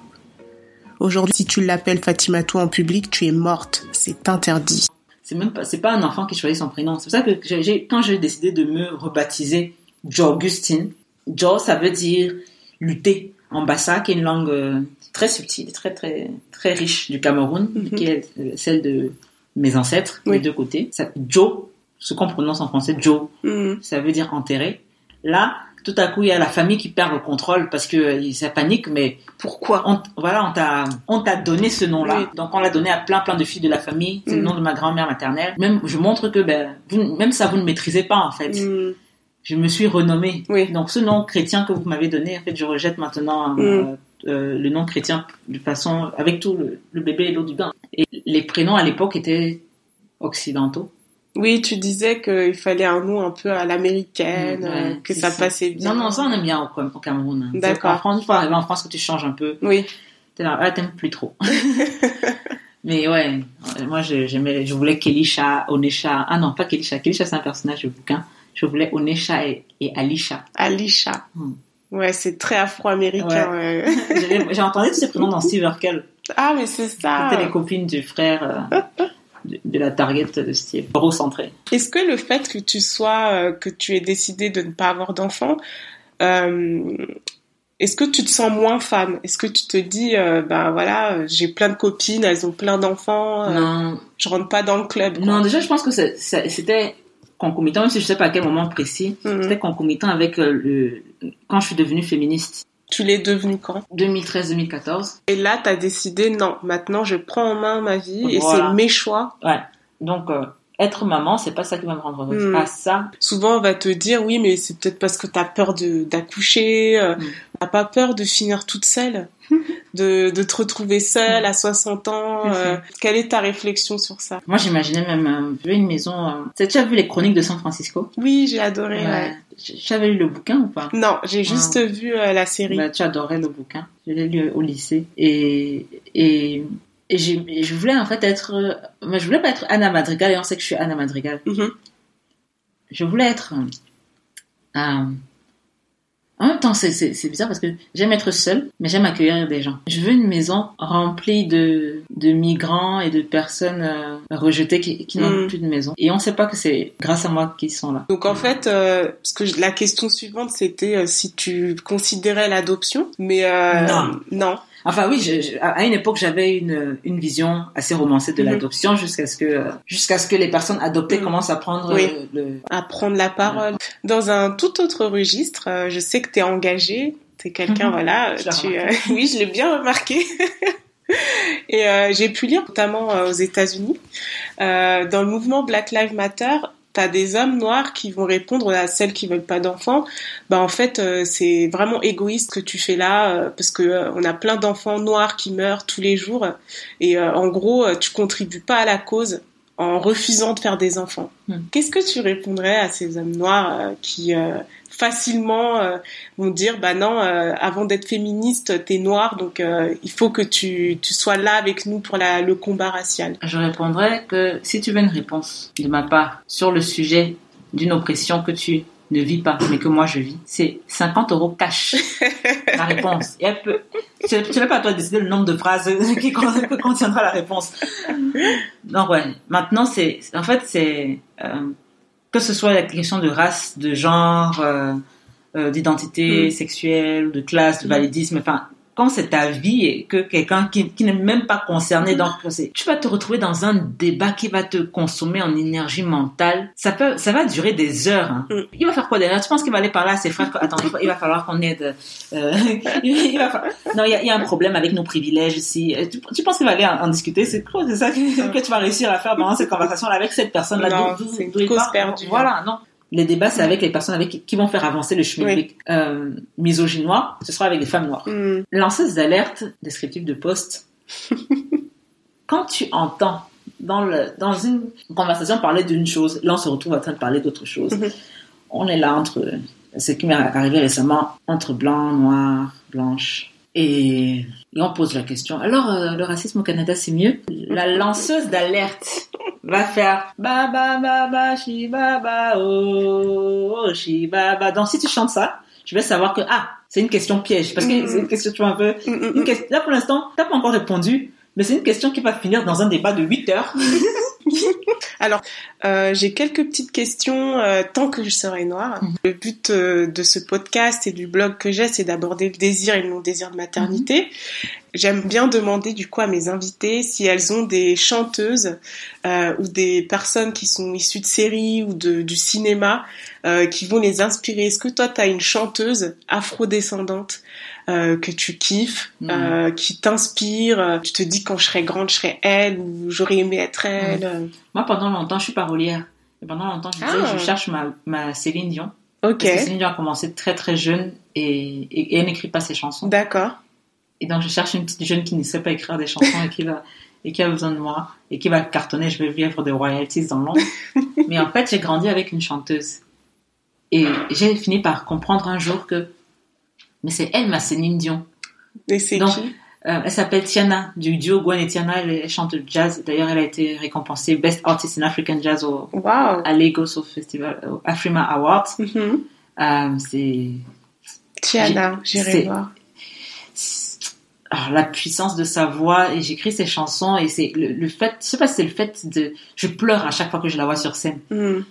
Aujourd'hui, si tu l'appelles Fatimatou en public, tu es morte. C'est interdit. C'est même pas, c'est pas un enfant qui choisit son prénom. C'est pour ça que j'ai, quand j'ai décidé de me rebaptiser Augustine, Jo, ça veut dire lutter en bassa, qui est une langue euh, très subtile, très très très riche du Cameroun, [laughs] qui est euh, celle de mes ancêtres, des deux côtés. Ça, Jo, ce qu'on prononce en français, Jo, mhm. ça veut dire enterré. Là, tout à coup, il y a la famille qui perd le contrôle parce que euh, ça panique, mais pourquoi? on, Voilà, on t'a, on t'a donné ce nom-là. Donc, on l'a donné à plein, plein de filles de la famille. C'est le mhm. nom de ma grand-mère maternelle. Même, je montre que, ben, même ça, vous ne maîtrisez pas, en fait je me suis renommée. Oui. Donc ce nom chrétien que vous m'avez donné, en fait, je rejette maintenant euh, mm. Euh, le nom chrétien de façon avec tout le, bébé et l'eau du bain. Et les prénoms à l'époque étaient occidentaux. Oui, tu disais qu'il fallait un nom un peu à l'américaine, euh, que ça passait bien. Non, non, ça on aime bien au, au Cameroun. Hein. D'accord. En France, une fois arrivé en France, que tu changes un peu. Oui. T'es là, ah, t'aimes plus trop. [laughs] Mais ouais, moi j'aimais, je voulais Kelisha, Onesha. Ah non, pas Kelisha. Kelisha c'est un personnage du bouquin je voulais Onesha et, Alisha. Alisha. Hmm. Ouais, c'est très afro-américain. [laughs] J'ai entendu tous ces prénoms dans Steve Urkel. Ah, mais c'est ça. C'était les copines du frère euh, [laughs] de, la Target de Steve, centré. Est-ce que le fait que tu sois, euh, que tu aies décidé de ne pas avoir d'enfant, euh, est-ce que tu te sens moins femme Est-ce que tu te dis, ben voilà, j'ai plein de copines, elles ont plein d'enfants, non. je rentre pas dans le club Non, déjà, je pense que c'était concomitant, même si je sais pas à quel moment précis, mhm. c'était concomitant avec le quand je suis devenue féministe. Tu l'es devenue quand? 2013-2014. Et là, tu as décidé, non, maintenant je prends en main ma vie et c'est mes choix. Ouais. Donc, euh, être maman, c'est pas ça qui va me rendre heureuse. Hmm. Pas ça. Souvent, on va te dire, oui, mais c'est peut-être parce que tu as peur d'accoucher, euh, hmm. t'as pas peur de finir toute seule. [laughs] de, de te retrouver seule à 60 ans. Euh, quelle est ta réflexion sur ça? Moi, j'imaginais même euh, une maison. Tu as déjà vu les chroniques de San Francisco? Oui, j'ai adoré. Ouais. J'avais lu le bouquin ou pas? Non, j'ai juste vu euh, la série. Bah, tu adorais le bouquin. Je l'ai lu au lycée et et et, je voulais en fait être. Mais je voulais pas être Anna Madrigal et on sait que je suis Anna Madrigal. Mm-hmm. Je voulais être. En même temps, c'est bizarre parce que j'aime être seule, mais j'aime accueillir des gens. Je veux une maison remplie de, de migrants et de personnes euh, rejetées qui, qui n'ont hmm. plus de maison. Et on ne sait pas que c'est grâce à moi qu'ils sont là. Donc en fait, euh, parce que la question suivante, c'était euh, si tu considérais l'adoption, mais non. Non. Enfin oui, à une époque j'avais une, une vision assez romancée de mhm. l'adoption jusqu'à ce que jusqu'à ce que les personnes adoptées mhm. commencent à prendre le, à prendre la parole. Dans un tout autre registre, euh, je sais que tu es engagé, tu es quelqu'un mhm. voilà, tu, euh, [laughs] oui, je l'ai bien remarqué. [laughs] Et euh, j'ai pu lire notamment aux États-Unis dans le mouvement Black Lives Matter, t'as des hommes noirs qui vont répondre à celles qui veulent pas d'enfants. Bah en fait euh, c'est vraiment égoïste que tu fais là euh, parce que euh, on a plein d'enfants noirs qui meurent tous les jours et en gros tu contribues pas à la cause en refusant de faire des enfants. Hmm. Qu'est-ce que tu répondrais à ces hommes noirs qui facilement euh, vont dire bah non euh, avant d'être féministe t'es noire donc euh, il faut que tu, tu sois là avec nous pour la, le combat racial? Je répondrais que si tu veux une réponse de ma part sur le sujet d'une oppression que tu ne vis pas, mais que moi je vis, c'est 50 euros cash. [laughs] la réponse. Et elle peut... Tu n'as pas à toi de décider le nombre de phrases [laughs] qui contiendra la réponse. Donc ouais, maintenant c'est, en fait c'est, que ce soit la question de race, de genre, euh, euh, d'identité mm. sexuelle, de classe, de mm. validisme, enfin, quand c'est ta vie et que quelqu'un qui, qui n'est même pas concerné, donc tu vas te retrouver dans un débat qui va te consommer en énergie mentale. Ça peut, ça va durer des heures. Hein. Mm. Il va faire quoi derrière? Tu penses qu'il va aller parler à ses frères Attends, il va, falloir qu'on aide. Euh, [laughs] il va Non, il y, a, il y, a, un problème avec nos privilèges ici. Tu, tu penses qu'il va aller en, discuter? C'est quoi C'est ça que, tu vas réussir à faire pendant cette conversation avec cette personne-là? Non, c'est une cause perdue. Voilà, non les débats, c'est avec les personnes avec qui, vont faire avancer le chemin euh, misogynois. Ce sera avec des femmes noires. Mm. Lanceuse d'alerte, descriptif de poste. [laughs] Quand tu entends dans, le, dans une conversation parler d'une chose, là on se retrouve en train de parler d'autre chose. Mm-hmm. On est là entre ce qui m'est arrivé récemment, entre blanc, noir, blanche. Et, on pose la question. Alors, euh, le racisme au Canada, c'est mieux? La lanceuse d'alerte va faire ba ba ba ba shi ba oh, oh shi ba. Donc si tu chantes ça, je vais savoir que, ah, c'est une question piège. Parce que c'est une question, tu vois, un peu... Une question- Là, pour l'instant, t'as pas encore répondu, mais c'est une question qui va finir dans un débat de 8 heures. [laughs] Alors, euh, j'ai quelques petites questions euh, tant que je serai noire. Mhm. Le but euh, de ce podcast et du blog que j'ai, c'est d'aborder le désir et le non-désir de maternité. J'aime bien demander du coup à mes invités si elles ont des chanteuses euh, ou des personnes qui sont issues de séries ou de, du cinéma euh, qui vont les inspirer. Est-ce que toi, tu as une chanteuse afro-descendante euh, que tu kiffes, Mhm. euh, qui t'inspire euh, Tu te dis quand je serai grande, je serai elle ou j'aurais aimé être elle Moi, pendant longtemps, je suis parolière. Et pendant longtemps, je disais, Ah. je cherche ma, ma Céline Dion. Ok, Parce que Céline Dion a commencé très très jeune et, et- et elle n'écrit pas ses chansons. d'accord. Et donc, je cherche une petite jeune qui ne sait pas écrire des chansons et qui va et qui a besoin de moi et qui va cartonner. Je vais vivre des royalties dans l'ombre. [laughs] Mais en fait, j'ai grandi avec une chanteuse. Et j'ai fini par comprendre un jour que mais c'est elle ma Céline Dion. Et c'est qui? Euh, elle s'appelle Tiana du duo Gwen et Tiana. Elle, elle chante jazz. D'ailleurs, elle a été récompensée Best Artist in African Jazz au, Waouh à Lagos au festival au Afrima Awards. Mhm. Euh, c'est Tiana, j'irai voir. alors, la puissance de sa voix et j'écris ses chansons et c'est le, le fait je sais pas si c'est le fait de je pleure à chaque fois que je la vois sur scène Mhm.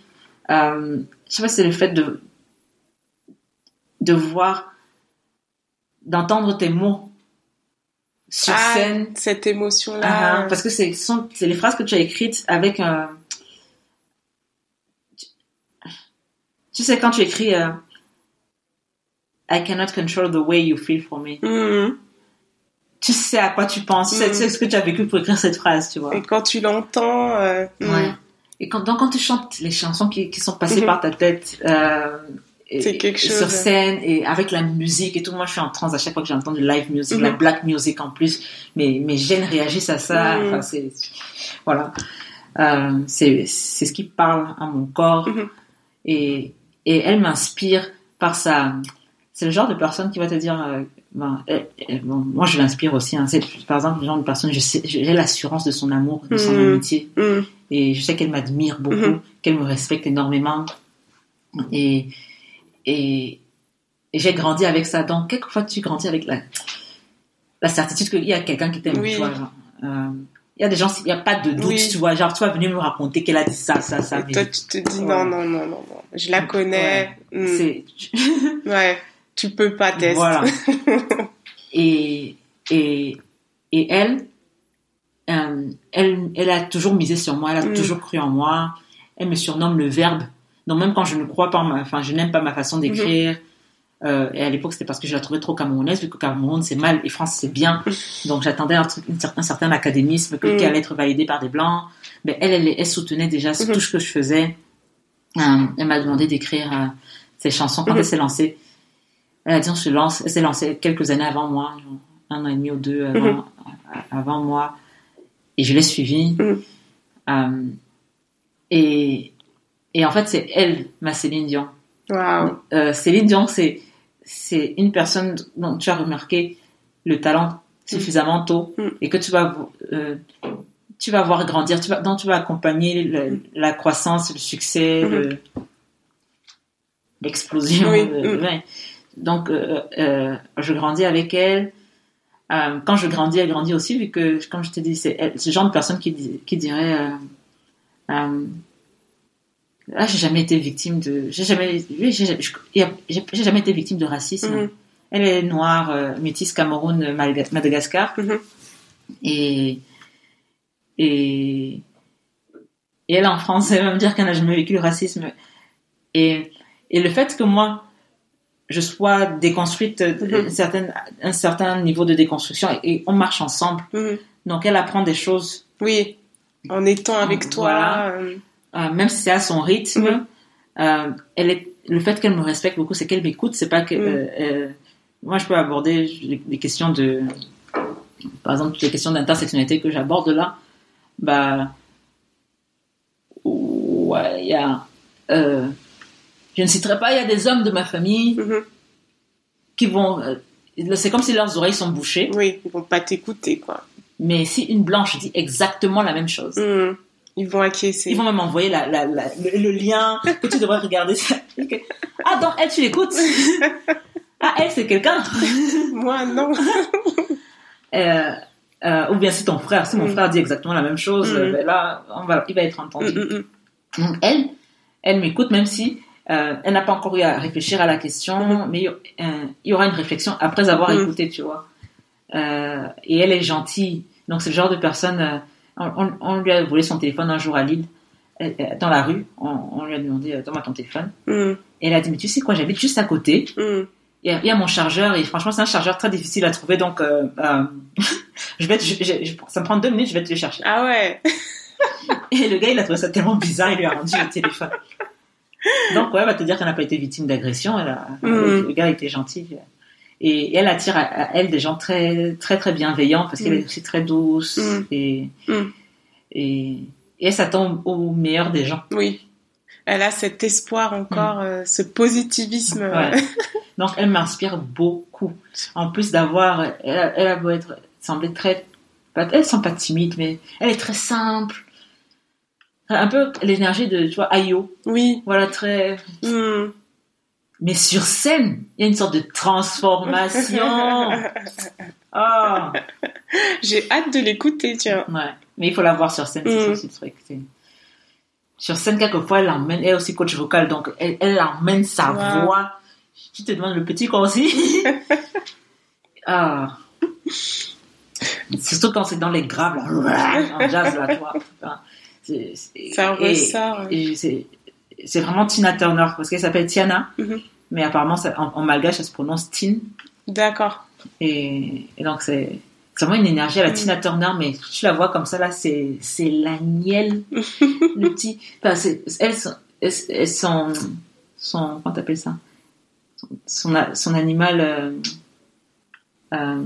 euh, je sais pas si c'est le fait de de voir d'entendre tes mots sur Ah, scène cette Ah, émotion-là. parce que c'est les phrases que tu as écrites avec un tu- tu sais quand tu écris euh, I cannot control the way you feel for me Mhm. tu sais à quoi tu penses, Mm. tu sais ce que tu as vécu pour écrire cette phrase, tu vois. Et quand tu l'entends, euh, mhm. Ouais. Et quand, donc, quand tu chantes les chansons qui, qui sont passées Mhm. par ta tête, euh, et- C'est quelque et chose. sur scène et avec la musique et tout, moi je suis en transe à chaque fois que j'entends du live music, Mhm. la black music en plus. Mes, mes gènes réagissent à ça. Mhm. Enfin, c'est, voilà. Euh, c'est, ce qui parle à mon corps Mhm. et, et elle m'inspire par sa. C'est le genre de personne qui va te dire. euh, ben, elle- elle- bon, moi, je l'inspire aussi. Hein. C'est, par exemple, le genre de personne, j'ai l'assurance de son amour, de son Mhm. amitié. Mhm. Et je sais qu'elle m'admire beaucoup, Mhm. qu'elle me respecte énormément. Et, et, et j'ai grandi avec ça. Donc, quelquefois, tu grandis avec la, la certitude qu'il y a quelqu'un qui t'aime. Oui. Euh, il y a des gens, il n'y a pas de doute, Oui. tu vois. Genre, tu vas venir me raconter qu'elle a dit ça, ça, ça. Et mais toi, tu te dis Ouais. non, non, non, non, non. Je la connais. C'est, [laughs] Ouais. Tu peux pas tester. Voilà. [laughs] et, et, et elle, euh, elle, elle a toujours misé sur moi, elle a Mm. toujours cru en moi. Elle me surnomme le verbe. Donc même quand je ne crois pas, en ma, enfin, je n'aime pas ma façon d'écrire. euh, et à l'époque, c'était parce que je la trouvais trop camerounaise, vu que Cameroun c'est mal et France c'est bien. Donc j'attendais un, truc, un certain, académisme que- qui allait être validé par des blancs. Mais elle, elle, elle soutenait déjà Mhm. tout ce que je faisais. Euh, elle m'a demandé d'écrire euh, ses chansons quand Mhm. elle s'est lancée. Elle a dit on se lance. Elle s'est lancée quelques années avant moi, un an et demi ou deux avant, Mhm. avant moi. Et je l'ai suivie. Mhm. Euh, et, et en fait, c'est elle, ma Céline Dion. Waouh. Euh, Céline Dion, c'est c'est une personne dont tu as remarqué le talent suffisamment tôt Mm. et que tu vas euh, tu vas voir grandir, tu vas, dont tu vas accompagner le- la croissance, le succès, Mm. le- l'explosion. Oui, euh, mm. ouais. Donc, euh, je grandis avec elle. Quand je grandis, elle grandit aussi, vu que, comme je te dis, c'est elle- le genre de personne qui, qui dirait euh, euh, ah, j'ai jamais été victime de. J'ai jamais, j'ai jamais été victime de racisme. Mhm. Elle est noire, euh, métisse Cameroun, Malga- Madagascar. Mhm. Et, et, et elle en France, elle va me dire qu'elle n'a jamais vécu le racisme. Et, et le fait que moi, je sois déconstruite, certaine, un certain niveau de déconstruction, et, et on marche ensemble. Mhm. Donc elle apprend des choses Oui. En étant avec toi. Voilà. euh, euh, même si c'est à son rythme, euh, elle est, le fait qu'elle me respecte beaucoup, c'est qu'elle m'écoute. C'est pas que euh, moi je peux aborder les, les questions de, par exemple, les questions d'intersectionnalité que j'aborde là. Bah, ouais, il y a, je ne citerai pas, il y a des hommes de ma famille mhm. qui vont, c'est comme si leurs oreilles sont bouchées. Oui, ils vont pas t'écouter, quoi. Mais si une blanche dit exactement la même chose, Mhm. Ils vont acquiescer. Ils vont même envoyer la, la, le, lien que tu devrais regarder. Ça. [laughs] Ah, donc elle, tu l'écoutes [laughs] Ah, elle, c'est quelqu'un [laughs] Moi, non. euh, euh, ou bien si ton frère, si mon mm. frère dit exactement la même chose, mm. ben là, on va, il va être entendu. Mm, donc elle, elle m'écoute même si euh, elle n'a pas encore eu à réfléchir à la question, mais euh, il y aura une réflexion après avoir écouté, tu vois. Et elle est gentille, donc c'est le genre de personne. On, on, lui a volé son téléphone un jour à Lille, dans la rue. On, lui a demandé donne-moi ton téléphone. Et elle a dit mais tu sais quoi, j'habite juste à côté. Il y, a, mon chargeur et franchement c'est un chargeur très difficile à trouver donc [laughs] je vais ça me prend deux minutes je vais te le chercher. Ah ouais. [laughs] et le gars il a trouvé ça tellement bizarre il lui a rendu le téléphone. Donc, ouais, va te dire qu'elle n'a pas été victime d'agression. Mm. Le gars était gentil. Et elle attire à, elle des gens très, très, très bienveillants parce qu'elle est mm. aussi très douce. Mm. Et, et, elle s'attend au meilleur des gens. Oui. Elle a cet espoir encore, euh, ce positivisme. [laughs] Donc, elle m'inspire beaucoup. En plus d'avoir, elle, elle, a beau être, semblait très, elle semble pas timide, mais elle est très simple un peu l'énergie de, tu vois, Ayo. Oui. Voilà, très. Mais sur scène, il y a une sorte de transformation. [laughs] oh. J'ai hâte de l'écouter, tiens. Ouais. Mais il faut la voir sur scène, c'est aussi le truc. Sur scène, quelquefois, elle emmène, elle est aussi coach vocal, donc elle, elle emmène sa voix. Tu te demandes le petit quoi aussi. [laughs] ah. Surtout quand c'est dans les graves, là, [laughs] en jazz, là, tu vois ça ressort. C'est vraiment Tina Turner parce qu'elle s'appelle Tiana, mhm. Mais apparemment en, malgache ça se prononce Tin. D'accord. Et, donc c'est vraiment une énergie à la mhm. Tina Turner, mais tu la vois comme ça là, c'est c'est la nielle, [laughs] le petit. Enfin, elles, elles, sont, son, comment t'appelles ça? Son, son, animal. Euh, euh,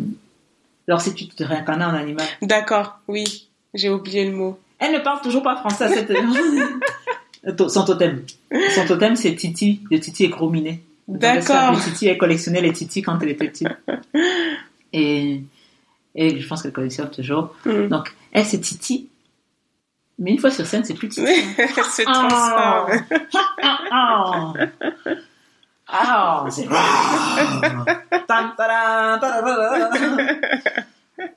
alors si tu te réincarnes en animal. D'accord, oui, j'ai oublié le mot. Elle ne parle toujours pas français. Cette... [laughs] Son totem. Son totem, c'est Titi, de Titi et Gros Minet. D'accord. Titi, elle collectionnait les Titi quand elle était petite. [laughs] Et, et je pense qu'elle collectionne toujours. Mm. Donc, elle, c'est Titi. Mais une fois sur scène, c'est plus Titi. [laughs] c'est transforme. Ah, ah, c'est... [laughs]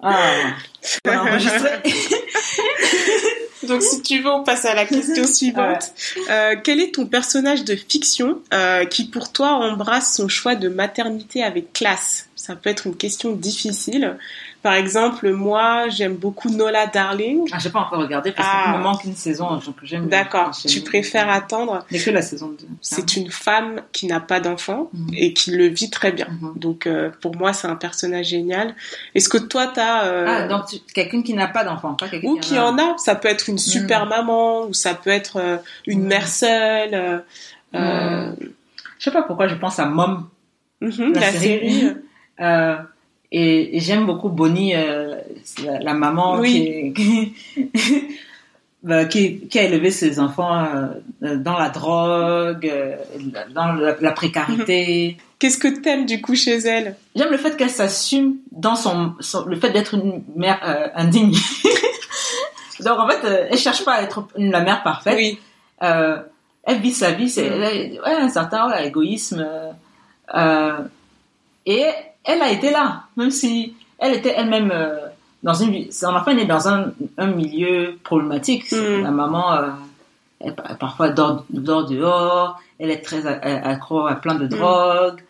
Ah, Donc, si tu veux, on passe à la question suivante. Euh, quel est ton personnage de fiction euh, qui, pour toi, embrasse son choix de maternité avec classe? Ça peut être une question difficile. Par exemple, moi, j'aime beaucoup Nola Darling. Ah, j'ai pas encore regardé parce qu'il me ah. manque une saison. Donc j'aime. D'accord. Tu préfères attendre. Mais que la saison 2. C'est une femme qui n'a pas d'enfant mhm. et qui le vit très bien. Mhm. Donc euh, pour moi, c'est un personnage génial. Est-ce que toi, t'as euh... Ah, donc quelqu'un qui n'a pas d'enfant, pas quelqu'un ou qui, en a. Ça peut être une super mhm. maman ou ça peut être euh, une mère seule. Euh... Je sais pas pourquoi je pense à Mom. la, série. série. Et, j'aime beaucoup Bonnie, euh, la, maman qui, [laughs] bah, qui, qui, a élevé ses enfants euh, dans la drogue, euh, dans la, précarité. Qu'est-ce que t'aimes du coup chez elle? J'aime le fait qu'elle s'assume dans son, le fait d'être une mère indigne. [laughs] Donc en fait, elle cherche pas à être la mère parfaite. Oui. elle vit sa vie, c'est mm. ouais, un certain égoïsme. et elle a été là, même si elle était elle-même euh, dans une. Son enfant est dans un, un milieu problématique. Mm. La maman, euh, elle, parfois dort, dort, dehors, elle est très accro à plein de mm. drogues.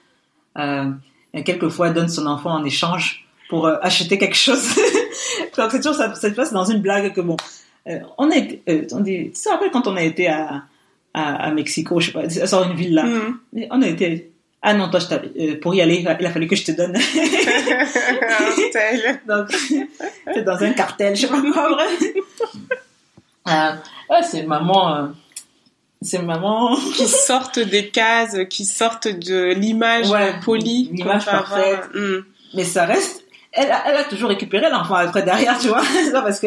Euh, elle, quelquefois, donne son enfant en échange pour acheter quelque chose. [laughs] c'est toujours ça, se passe dans une blague que bon. on est, on dit, tu te rappelles quand on a été à, à, Mexico, je sais pas, sur une ville là, mm. on a été ah non, toi, je euh, pour y aller, il a fallu que je te donne. [laughs] [laughs] Donc, [laughs] c'est dans un cartel, je sais pas quoi, vrai. Euh, c'est maman. Euh, c'est maman. qui sortent des cases, qui sortent de l'image polie. L'image parfaite. Hmm. Mais ça reste elle a, elle a toujours récupéré l'enfant après derrière, tu vois. [laughs] parce que...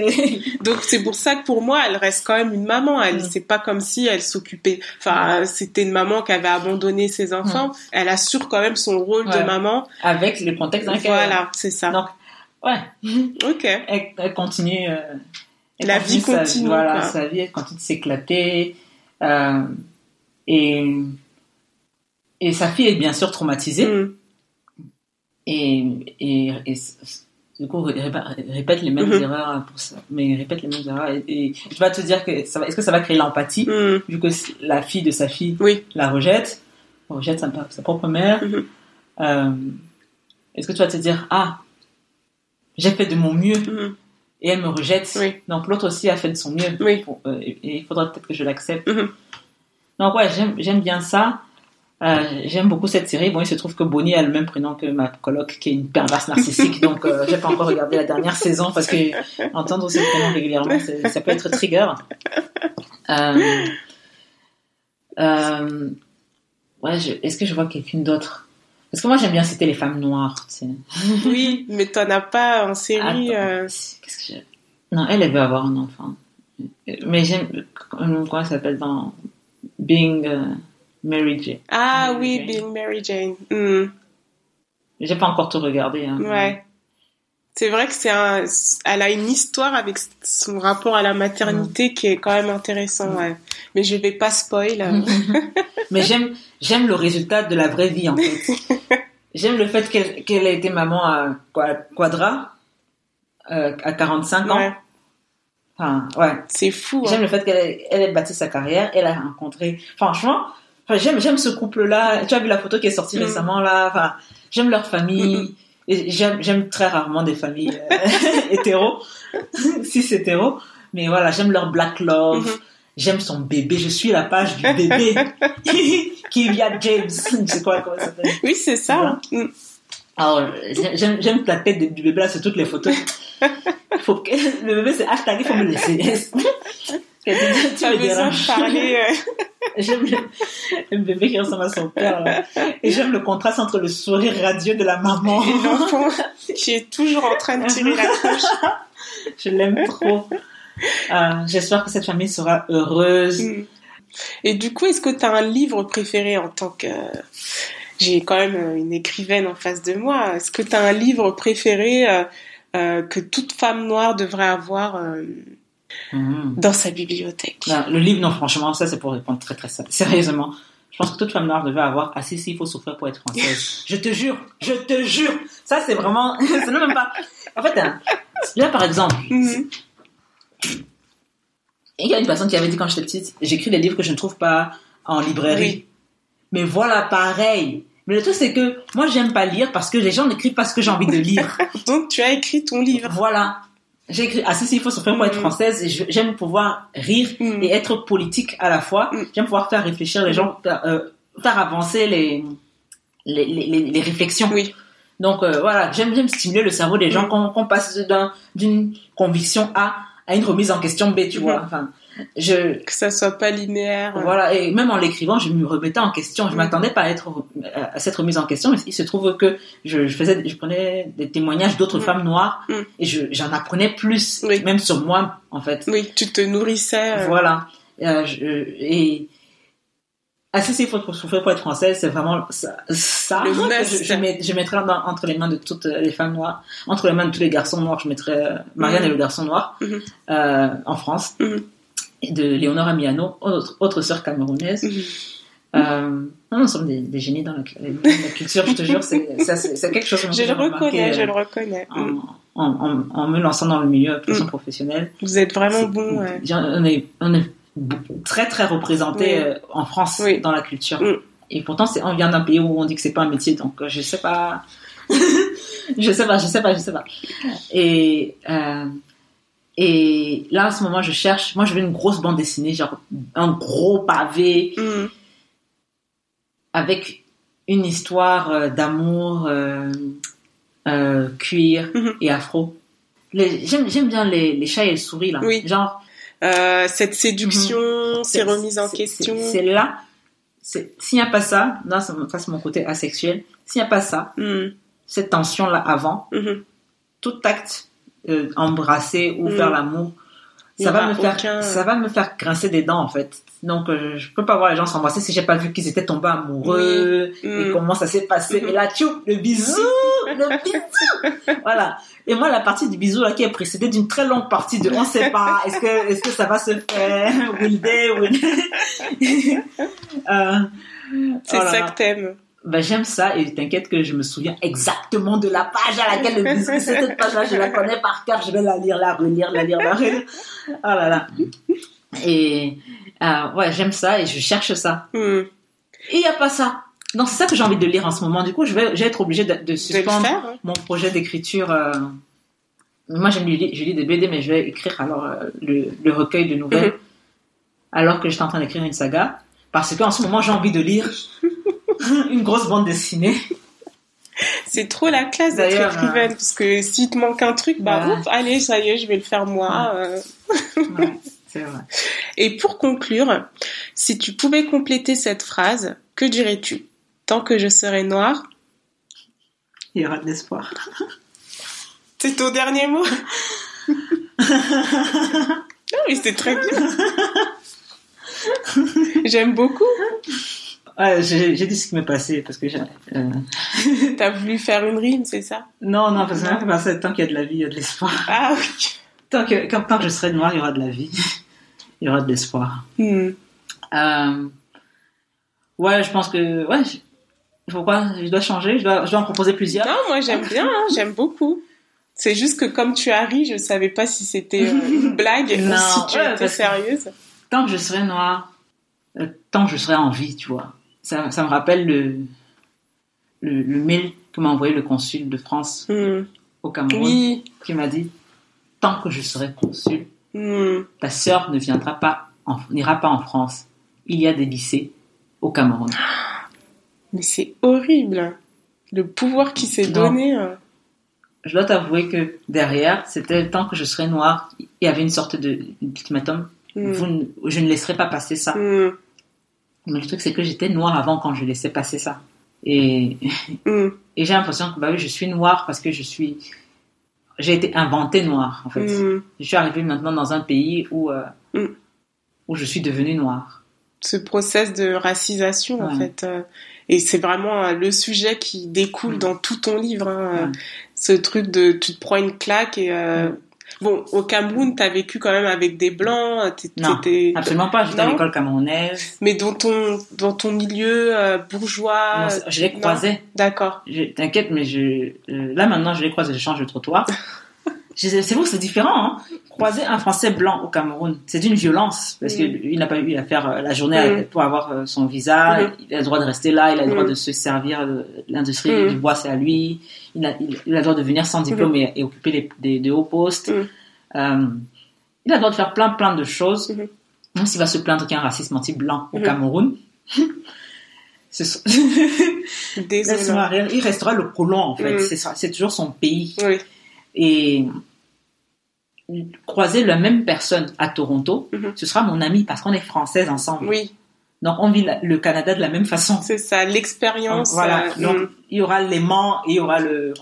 [laughs] Donc c'est pour ça que pour moi, elle reste quand même une maman. Elle, mm. c'est pas comme si elle s'occupait. Enfin, c'était une maman qui avait abandonné ses enfants. Mm. Elle assure quand même son rôle de maman. Avec le contexte dans lequel. Voilà, c'est ça. Donc, ouais. [laughs] Ok. Elle, continue. Euh, la vie continue. voilà, sa vie continue de s'éclater. Euh, et, et sa fille est bien sûr traumatisée. Mm. Et, et, du coup, répète les mêmes mm-hmm. erreurs pour ça. Mais répète les mêmes erreurs. Et, je vais te dire que est-ce que ça va créer l'empathie, mm. vu que la fille de sa fille la rejette, rejette sa, sa propre mère. Mm-hmm. Euh, est-ce que tu vas te dire, ah, j'ai fait de mon mieux et elle me rejette. Donc l'autre aussi a fait de son mieux. Euh, et, il faudra peut-être que je l'accepte. Donc ouais, j'aime bien ça. Euh, j'aime beaucoup cette série. Bon, il se trouve que Bonnie a le même prénom que ma coloc, qui est une perverse narcissique. donc, euh, j'ai pas encore regardé la dernière saison parce que entendre ce prénom régulièrement, ça peut être trigger. Euh, euh, ouais, est-ce que je vois quelqu'un d'autre? Parce que moi, j'aime bien citer les femmes noires. Tu sais. oui, mais t'en as pas en série. Que non, elle, elle veut avoir un enfant. Mais j'aime. Comment ça s'appelle dans Being. Mary Jane. Ah oui, Being Mary Jane. Hmm. J'ai pas encore tout regardé. Hein. Ouais. C'est vrai que c'est un, elle a une histoire avec son rapport à la maternité mm. qui est quand même intéressant. Mm. Ouais. Mais je vais pas spoil. [laughs] Mais j'aime, j'aime le résultat de la vraie vie en fait. [laughs] j'aime le fait qu'elle, qu'elle ait été maman à Quadra euh, à 45 ans. Ouais. Enfin, ouais. C'est fou. J'aime hein. le fait qu'elle ait, elle ait bâti sa carrière. Elle a rencontré. Franchement, j'aime j'aime ce couple là. Tu as vu la photo qui est sortie mm. récemment là? Enfin, j'aime leur famille. Et j'aime j'aime très rarement des familles euh, [laughs] hétéros, [laughs] si c'est hétéro. Mais voilà, j'aime leur black love. Mm-hmm. J'aime son bébé. Je suis la page du bébé [laughs] qui via James. C'est quoi comment ça s'appelle Oui, c'est ça. Mm. Alors, j'aime j'aime la tête du bébé là sur toutes les photos. Faut que, le bébé c'est hashtag, il faut me laisser. [laughs] tu, as besoin de parler. Euh. [laughs] j'aime le, bébé qui ressemble à son père. Et j'aime le contraste entre le sourire radieux de la maman et l'enfant [laughs] qui est toujours en train de tirer la couche. Je l'aime trop. Euh, j'espère que cette famille sera heureuse. Mm. Et du coup, est-ce que tu as un livre préféré en tant que... J'ai quand même une écrivaine en face de moi. Est-ce que tu as un livre préféré euh, euh, que toute femme noire devrait avoir Mhm. dans sa bibliothèque. le livre, non, franchement, ça c'est pour répondre très très sérieusement. Je pense que toute femme noire devait avoir assez s'il faut souffrir pour être française. [laughs] je te jure, je te jure. Ça c'est vraiment, [laughs] même pas. En fait, hein, là par exemple, mhm. il y a une personne qui avait dit quand j'étais petite, j'écris des livres que je ne trouve pas en librairie. Mais voilà, pareil. Mais le truc, c'est que moi, j'aime pas lire parce que les gens n'écrivent pas ce que j'ai envie de lire. [laughs] Donc, tu as écrit ton livre. Voilà j'ai écrit ah si si il faut se faire pour être mm. française j'aime pouvoir rire mm. et être politique à la fois mm. j'aime pouvoir faire réfléchir les gens faire, euh, faire avancer les les, les, les réflexions oui donc euh, voilà j'aime stimuler le cerveau des gens qu'on passe d'une conviction A à une remise en question B tu vois enfin je que ça soit pas linéaire voilà et même en l'écrivant je me remettais en question je m'attendais pas à être à cette remise en question mais il se trouve que je, je faisais je prenais des témoignages d'autres mm. femmes noires mm. et j'en apprenais plus même sur moi en fait oui tu te nourrissais euh. voilà euh, je, et assez c'est pour souffrir pour être française c'est vraiment ça, ça je, je, je mettrais entre les mains de toutes les femmes noires entre les mains de tous les garçons noirs je mettrais Marianne mm. et le garçon noir mm-hmm. euh, en France mm-hmm de Léonora Miano, autre, autre sœur camerounaise. Mhm. Euh, nous sommes des, génies dans la, culture, je te jure, c'est quelque chose que je le reconnais, je le reconnais. En, me lançant dans le milieu plus professionnel. Vous êtes vraiment bon. On, est, on est très très représenté euh, en France dans la culture. Mm. Et pourtant, on vient d'un pays où on dit que c'est pas un métier, donc euh, je sais pas. [laughs] je sais pas, je sais pas, je sais pas. Et euh, et là, en ce moment, je cherche. Moi, je veux une grosse bande dessinée, genre un gros pavé mm. avec une histoire euh, d'amour, euh, euh, cuir mm-hmm. et afro. J'aime bien les, les, chats et les souris là. Oui. Genre cette séduction, mm-hmm. ces remises en question. C'est là. S'il n'y a pas ça, là, c'est mon côté asexuel. S'il n'y a pas ça, mm. cette tension là avant, mm-hmm. tout acte euh, embrasser ou faire mm. l'amour, Il y ça va me faire aucun- ça va me faire grincer des dents en fait donc euh, je peux pas voir les gens s'embrasser si j'ai pas vu qu'ils étaient tombés amoureux Oui. et Mm. comment ça s'est passé et là tchou le bisou [laughs] le bisou voilà et moi la partie du bisou là qui est précédée d'une très longue partie de on sait pas est-ce que est-ce que ça va se faire [laughs] will will [laughs] euh, C'est oh ça que t'aimes. Ben, j'aime ça et t'inquiète que je me souviens exactement de la page à laquelle le bisou, c'est cette page-là, je la connais par cœur, je vais la lire, la relire, la lire, la relire. Oh là là. Et euh, ouais, j'aime ça et je cherche ça. Hmm. Et il n'y a pas ça. Donc c'est ça que j'ai envie de lire en ce moment. Du coup, je vais, je vais être obligée de, suspendre faire. hein. mon projet d'écriture. euh, Moi, j'aime lire, je lis des BD, mais je vais écrire alors euh, le, le recueil de nouvelles Mhm. alors que j'étais en train d'écrire une saga. Parce qu'en ce moment, j'ai envie de lire [laughs] une grosse bande dessinée. C'est trop la classe d'être écrivaine, parce que s'il te manque un truc, bah, Ouais. allez, ça y est, je vais le faire moi. euh. Ouais, [laughs] c'est vrai. Et pour conclure, si tu pouvais compléter cette phrase, que dirais-tu? Tant que je serai noire, Il y aura de l'espoir. [laughs] c'est ton dernier mot Non, mais c'est très bien. J'aime beaucoup. Ouais, j'ai dit ce qui m'est passé parce que j'ai. euh, [laughs] T'as voulu faire une rime, c'est ça? Non, non, parce que tant qu'il y a de la vie, il y a de l'espoir. Ah oui. Tant que, quand, tant que je serai noir, il y aura de la vie. [laughs] Il y aura de l'espoir. Hmm. Euh, ouais, je pense que. Ouais, je- pourquoi? Je dois changer je dois, je dois en proposer plusieurs. Non, moi j'aime bien, hein, j'aime beaucoup. C'est juste que comme tu as ri, je savais pas si c'était euh, une [laughs] blague Non, ou si tu ouais, étais sérieuse. Tant que je serai noir, euh, tant que je serai en vie, tu vois. Ça, ça me rappelle le, le, le mail que m'a envoyé le consul de France Hmm. au Cameroun, Oui. qui m'a dit Tant que je serai consul, Hmm. ta sœur ne viendra pas, en- n'ira pas en France. Il y a des lycées au Cameroun. [gasps] Mais c'est horrible. Le pouvoir qui s'est donné. euh. Je dois t'avouer que derrière, c'était tant que je serai noir, il y avait une sorte de d'ultimatum. Hmm. Vous je ne laisserai pas passer ça. Mais le truc, c'est que j'étais noire avant quand je laissais passer ça. Et, Hmm. [laughs] et j'ai l'impression que bah oui, je suis noire parce que je suis. J'ai été inventée noire, en fait. Hmm. Je suis arrivée maintenant dans un pays où, euh, Mm. où je suis devenue noire. Ce process de racisation, en fait. euh, Et c'est vraiment euh, le sujet qui découle Mm. dans tout ton livre. hein, Ouais. Ce truc de tu te prends une claque et. Bon, au Cameroun, t'as vécu quand même avec des blancs. Non, Absolument pas. J'étais à l'école camerounaise. Mais dans ton, dans ton milieu euh, bourgeois. Non, je les croisais. D'accord. T'inquiète, mais je, euh, là maintenant, je les croise et je change de trottoir. [laughs] C'est bon, c'est différent. Hein. Croiser un Français blanc au Cameroun, c'est d'une violence parce Mm. qu'il n'a pas eu à faire euh, la journée Mm. pour avoir son visa. Mm. Il a le droit de rester là, il a le droit Mm. de se servir l'industrie du bois, c'est à lui. Il a, il, il a le droit de venir sans diplôme et, et occuper les, des, des hauts postes. Mm. Euh, il a le droit de faire plein, plein de choses. Mhm. Même s'il va se plaindre qu'il y a un racisme anti-blanc au Mhm. Cameroun. [laughs] [laughs] Il restera le colon, en fait. C'est toujours son pays. Oui. Et croiser la même personne à Toronto, Mhm. ce sera mon ami parce qu'on est françaises ensemble. Oui, Donc, on vit le Canada de la même façon. c'est ça, l'expérience. Voilà. euh, Donc, mm. il y aura l'aimant et il y aura le,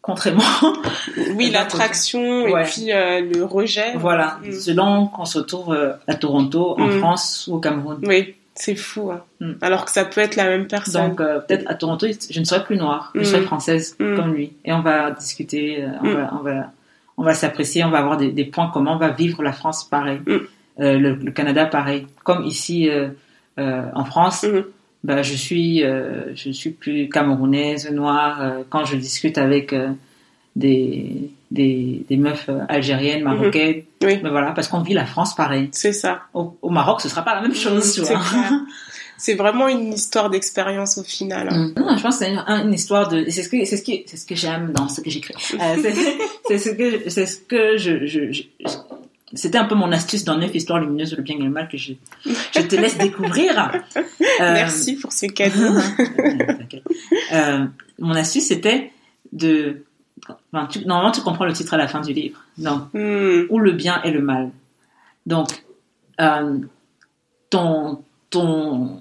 contre-aimant. [laughs] oui, [laughs] l'attraction Ouais. et puis euh, le rejet. voilà. Mm. Selon qu'on se retrouve euh, à Toronto, en Mm. France ou au Cameroun. Oui, c'est fou. hein. Alors que ça peut être la même personne. Donc, euh, peut-être à Toronto, je ne serai plus noire. Je serai française Mm. comme lui. Et on va discuter, on, va, on va, on va s'apprécier, on va avoir des, des points communs, on va vivre la France pareil. Le, le Canada pareil. Comme ici euh, en France, Mhm. bah, je suis euh, je suis plus camerounaise, noire. euh, quand je discute avec euh, des, des, des meufs euh, algériennes, marocaines, Oui, mais voilà, parce qu'on vit la France pareil. c'est ça. Au, au Maroc, ce sera pas la même chose, tu Mm, c'est vois. clair. [laughs] C'est vraiment une histoire d'expérience au final. hein. Mm. Non, je pense que c'est une, une histoire de. C'est ce que c'est ce qui c'est ce que j'aime dans ce que j'écris. Euh, c'est [laughs] c'est ce que c'est ce que je, je, je- c'était un peu mon astuce dans neuf histoires lumineuses le bien et le mal que je je te laisse découvrir. [laughs] Euh, Merci pour ces cadeaux. [laughs] T'inquiète. Euh, mon astuce c'était de enfin, tu- normalement tu comprends le titre à la fin du livre. Donc Hmm, ou le bien et le mal. Donc, euh, ton, ton,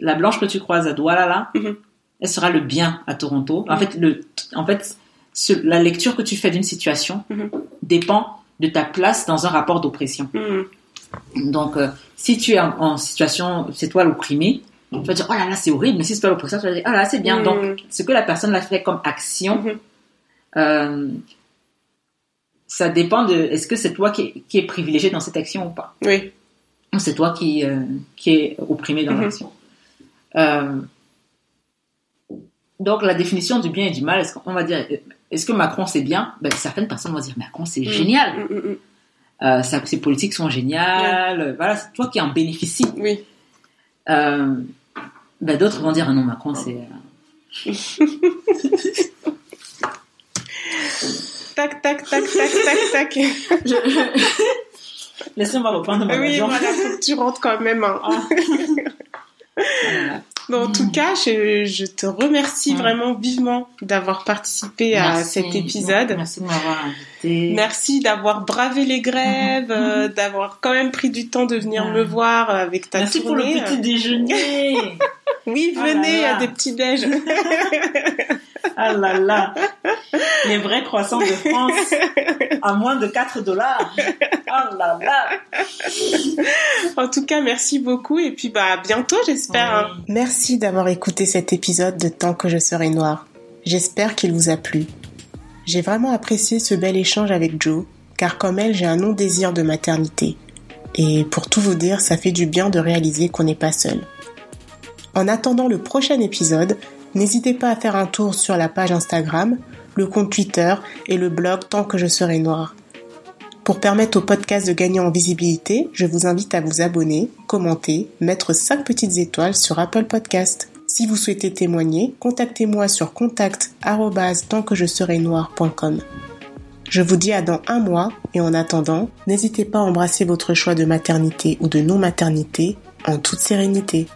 la blanche que tu croises à Douala, Mhm. elle sera le bien à Toronto. En fait, le, en fait, ce- la lecture que tu fais d'une situation Mhm. dépend de ta place dans un rapport d'oppression. Mm. Donc, euh, si tu es en, en situation, c'est toi l'opprimé, tu vas dire, oh là là, c'est horrible, mais si c'est toi l'oppresseur, tu vas dire, oh là là, c'est bien. Mm. Donc, ce que la personne a fait comme action, Mhm. euh, ça dépend de, est-ce que c'est toi qui qui est privilégié dans cette action ou pas? Oui. Ou c'est toi qui, euh, qui est opprimé dans Mhm. l'action? Euh, donc, la définition du bien et du mal, est-ce qu'on va dire, est-ce que Macron c'est bien? Ben, Certaines personnes vont dire, Macron c'est génial, Mm, mm, mm. euh, ses politiques sont géniales, voilà, c'est toi qui en bénéficies. Oui. Euh, ben, D'autres vont dire, ah non, Macron c'est... euh, [laughs] Tac, tac, tac, tac, tac, tac. [laughs] Laissez-moi reprendre ma oui, voilà, tu rentres quand même. hein. [laughs] Voilà. En tout cas, je, je te remercie Mm. vraiment vivement d'avoir participé à Merci. cet épisode. Merci de m'avoir invité. Merci d'avoir bravé les grèves, euh, d'avoir quand même pris du temps de venir Mm. me voir avec ta Merci pour le petit déjeuner. [laughs] Oui, Oh venez à des petits déj. [laughs] ah là là. Les vrais croissants de France à moins de 4 dollars. Oh là là. en tout cas, merci beaucoup et puis bah à bientôt, j'espère. Oui. Merci d'avoir écouté cet épisode de Tant que je serai noire. J'espère qu'il vous a plu. J'ai vraiment apprécié ce bel échange avec Joe, car comme elle, j'ai un non-désir de maternité. Et pour tout vous dire, ça fait du bien de réaliser qu'on n'est pas seul. En attendant le prochain épisode, n'hésitez pas à faire un tour sur la page Instagram, le compte Twitter et le blog Tant que je serai noire. Pour permettre au podcast de gagner en visibilité, je vous invite à vous abonner, commenter, mettre 5 petites étoiles sur Apple Podcast. Si vous souhaitez témoigner, contactez-moi sur contact noir.com. Je vous dis à dans un mois et en attendant, n'hésitez pas à embrasser votre choix de maternité ou de non-maternité en toute sérénité.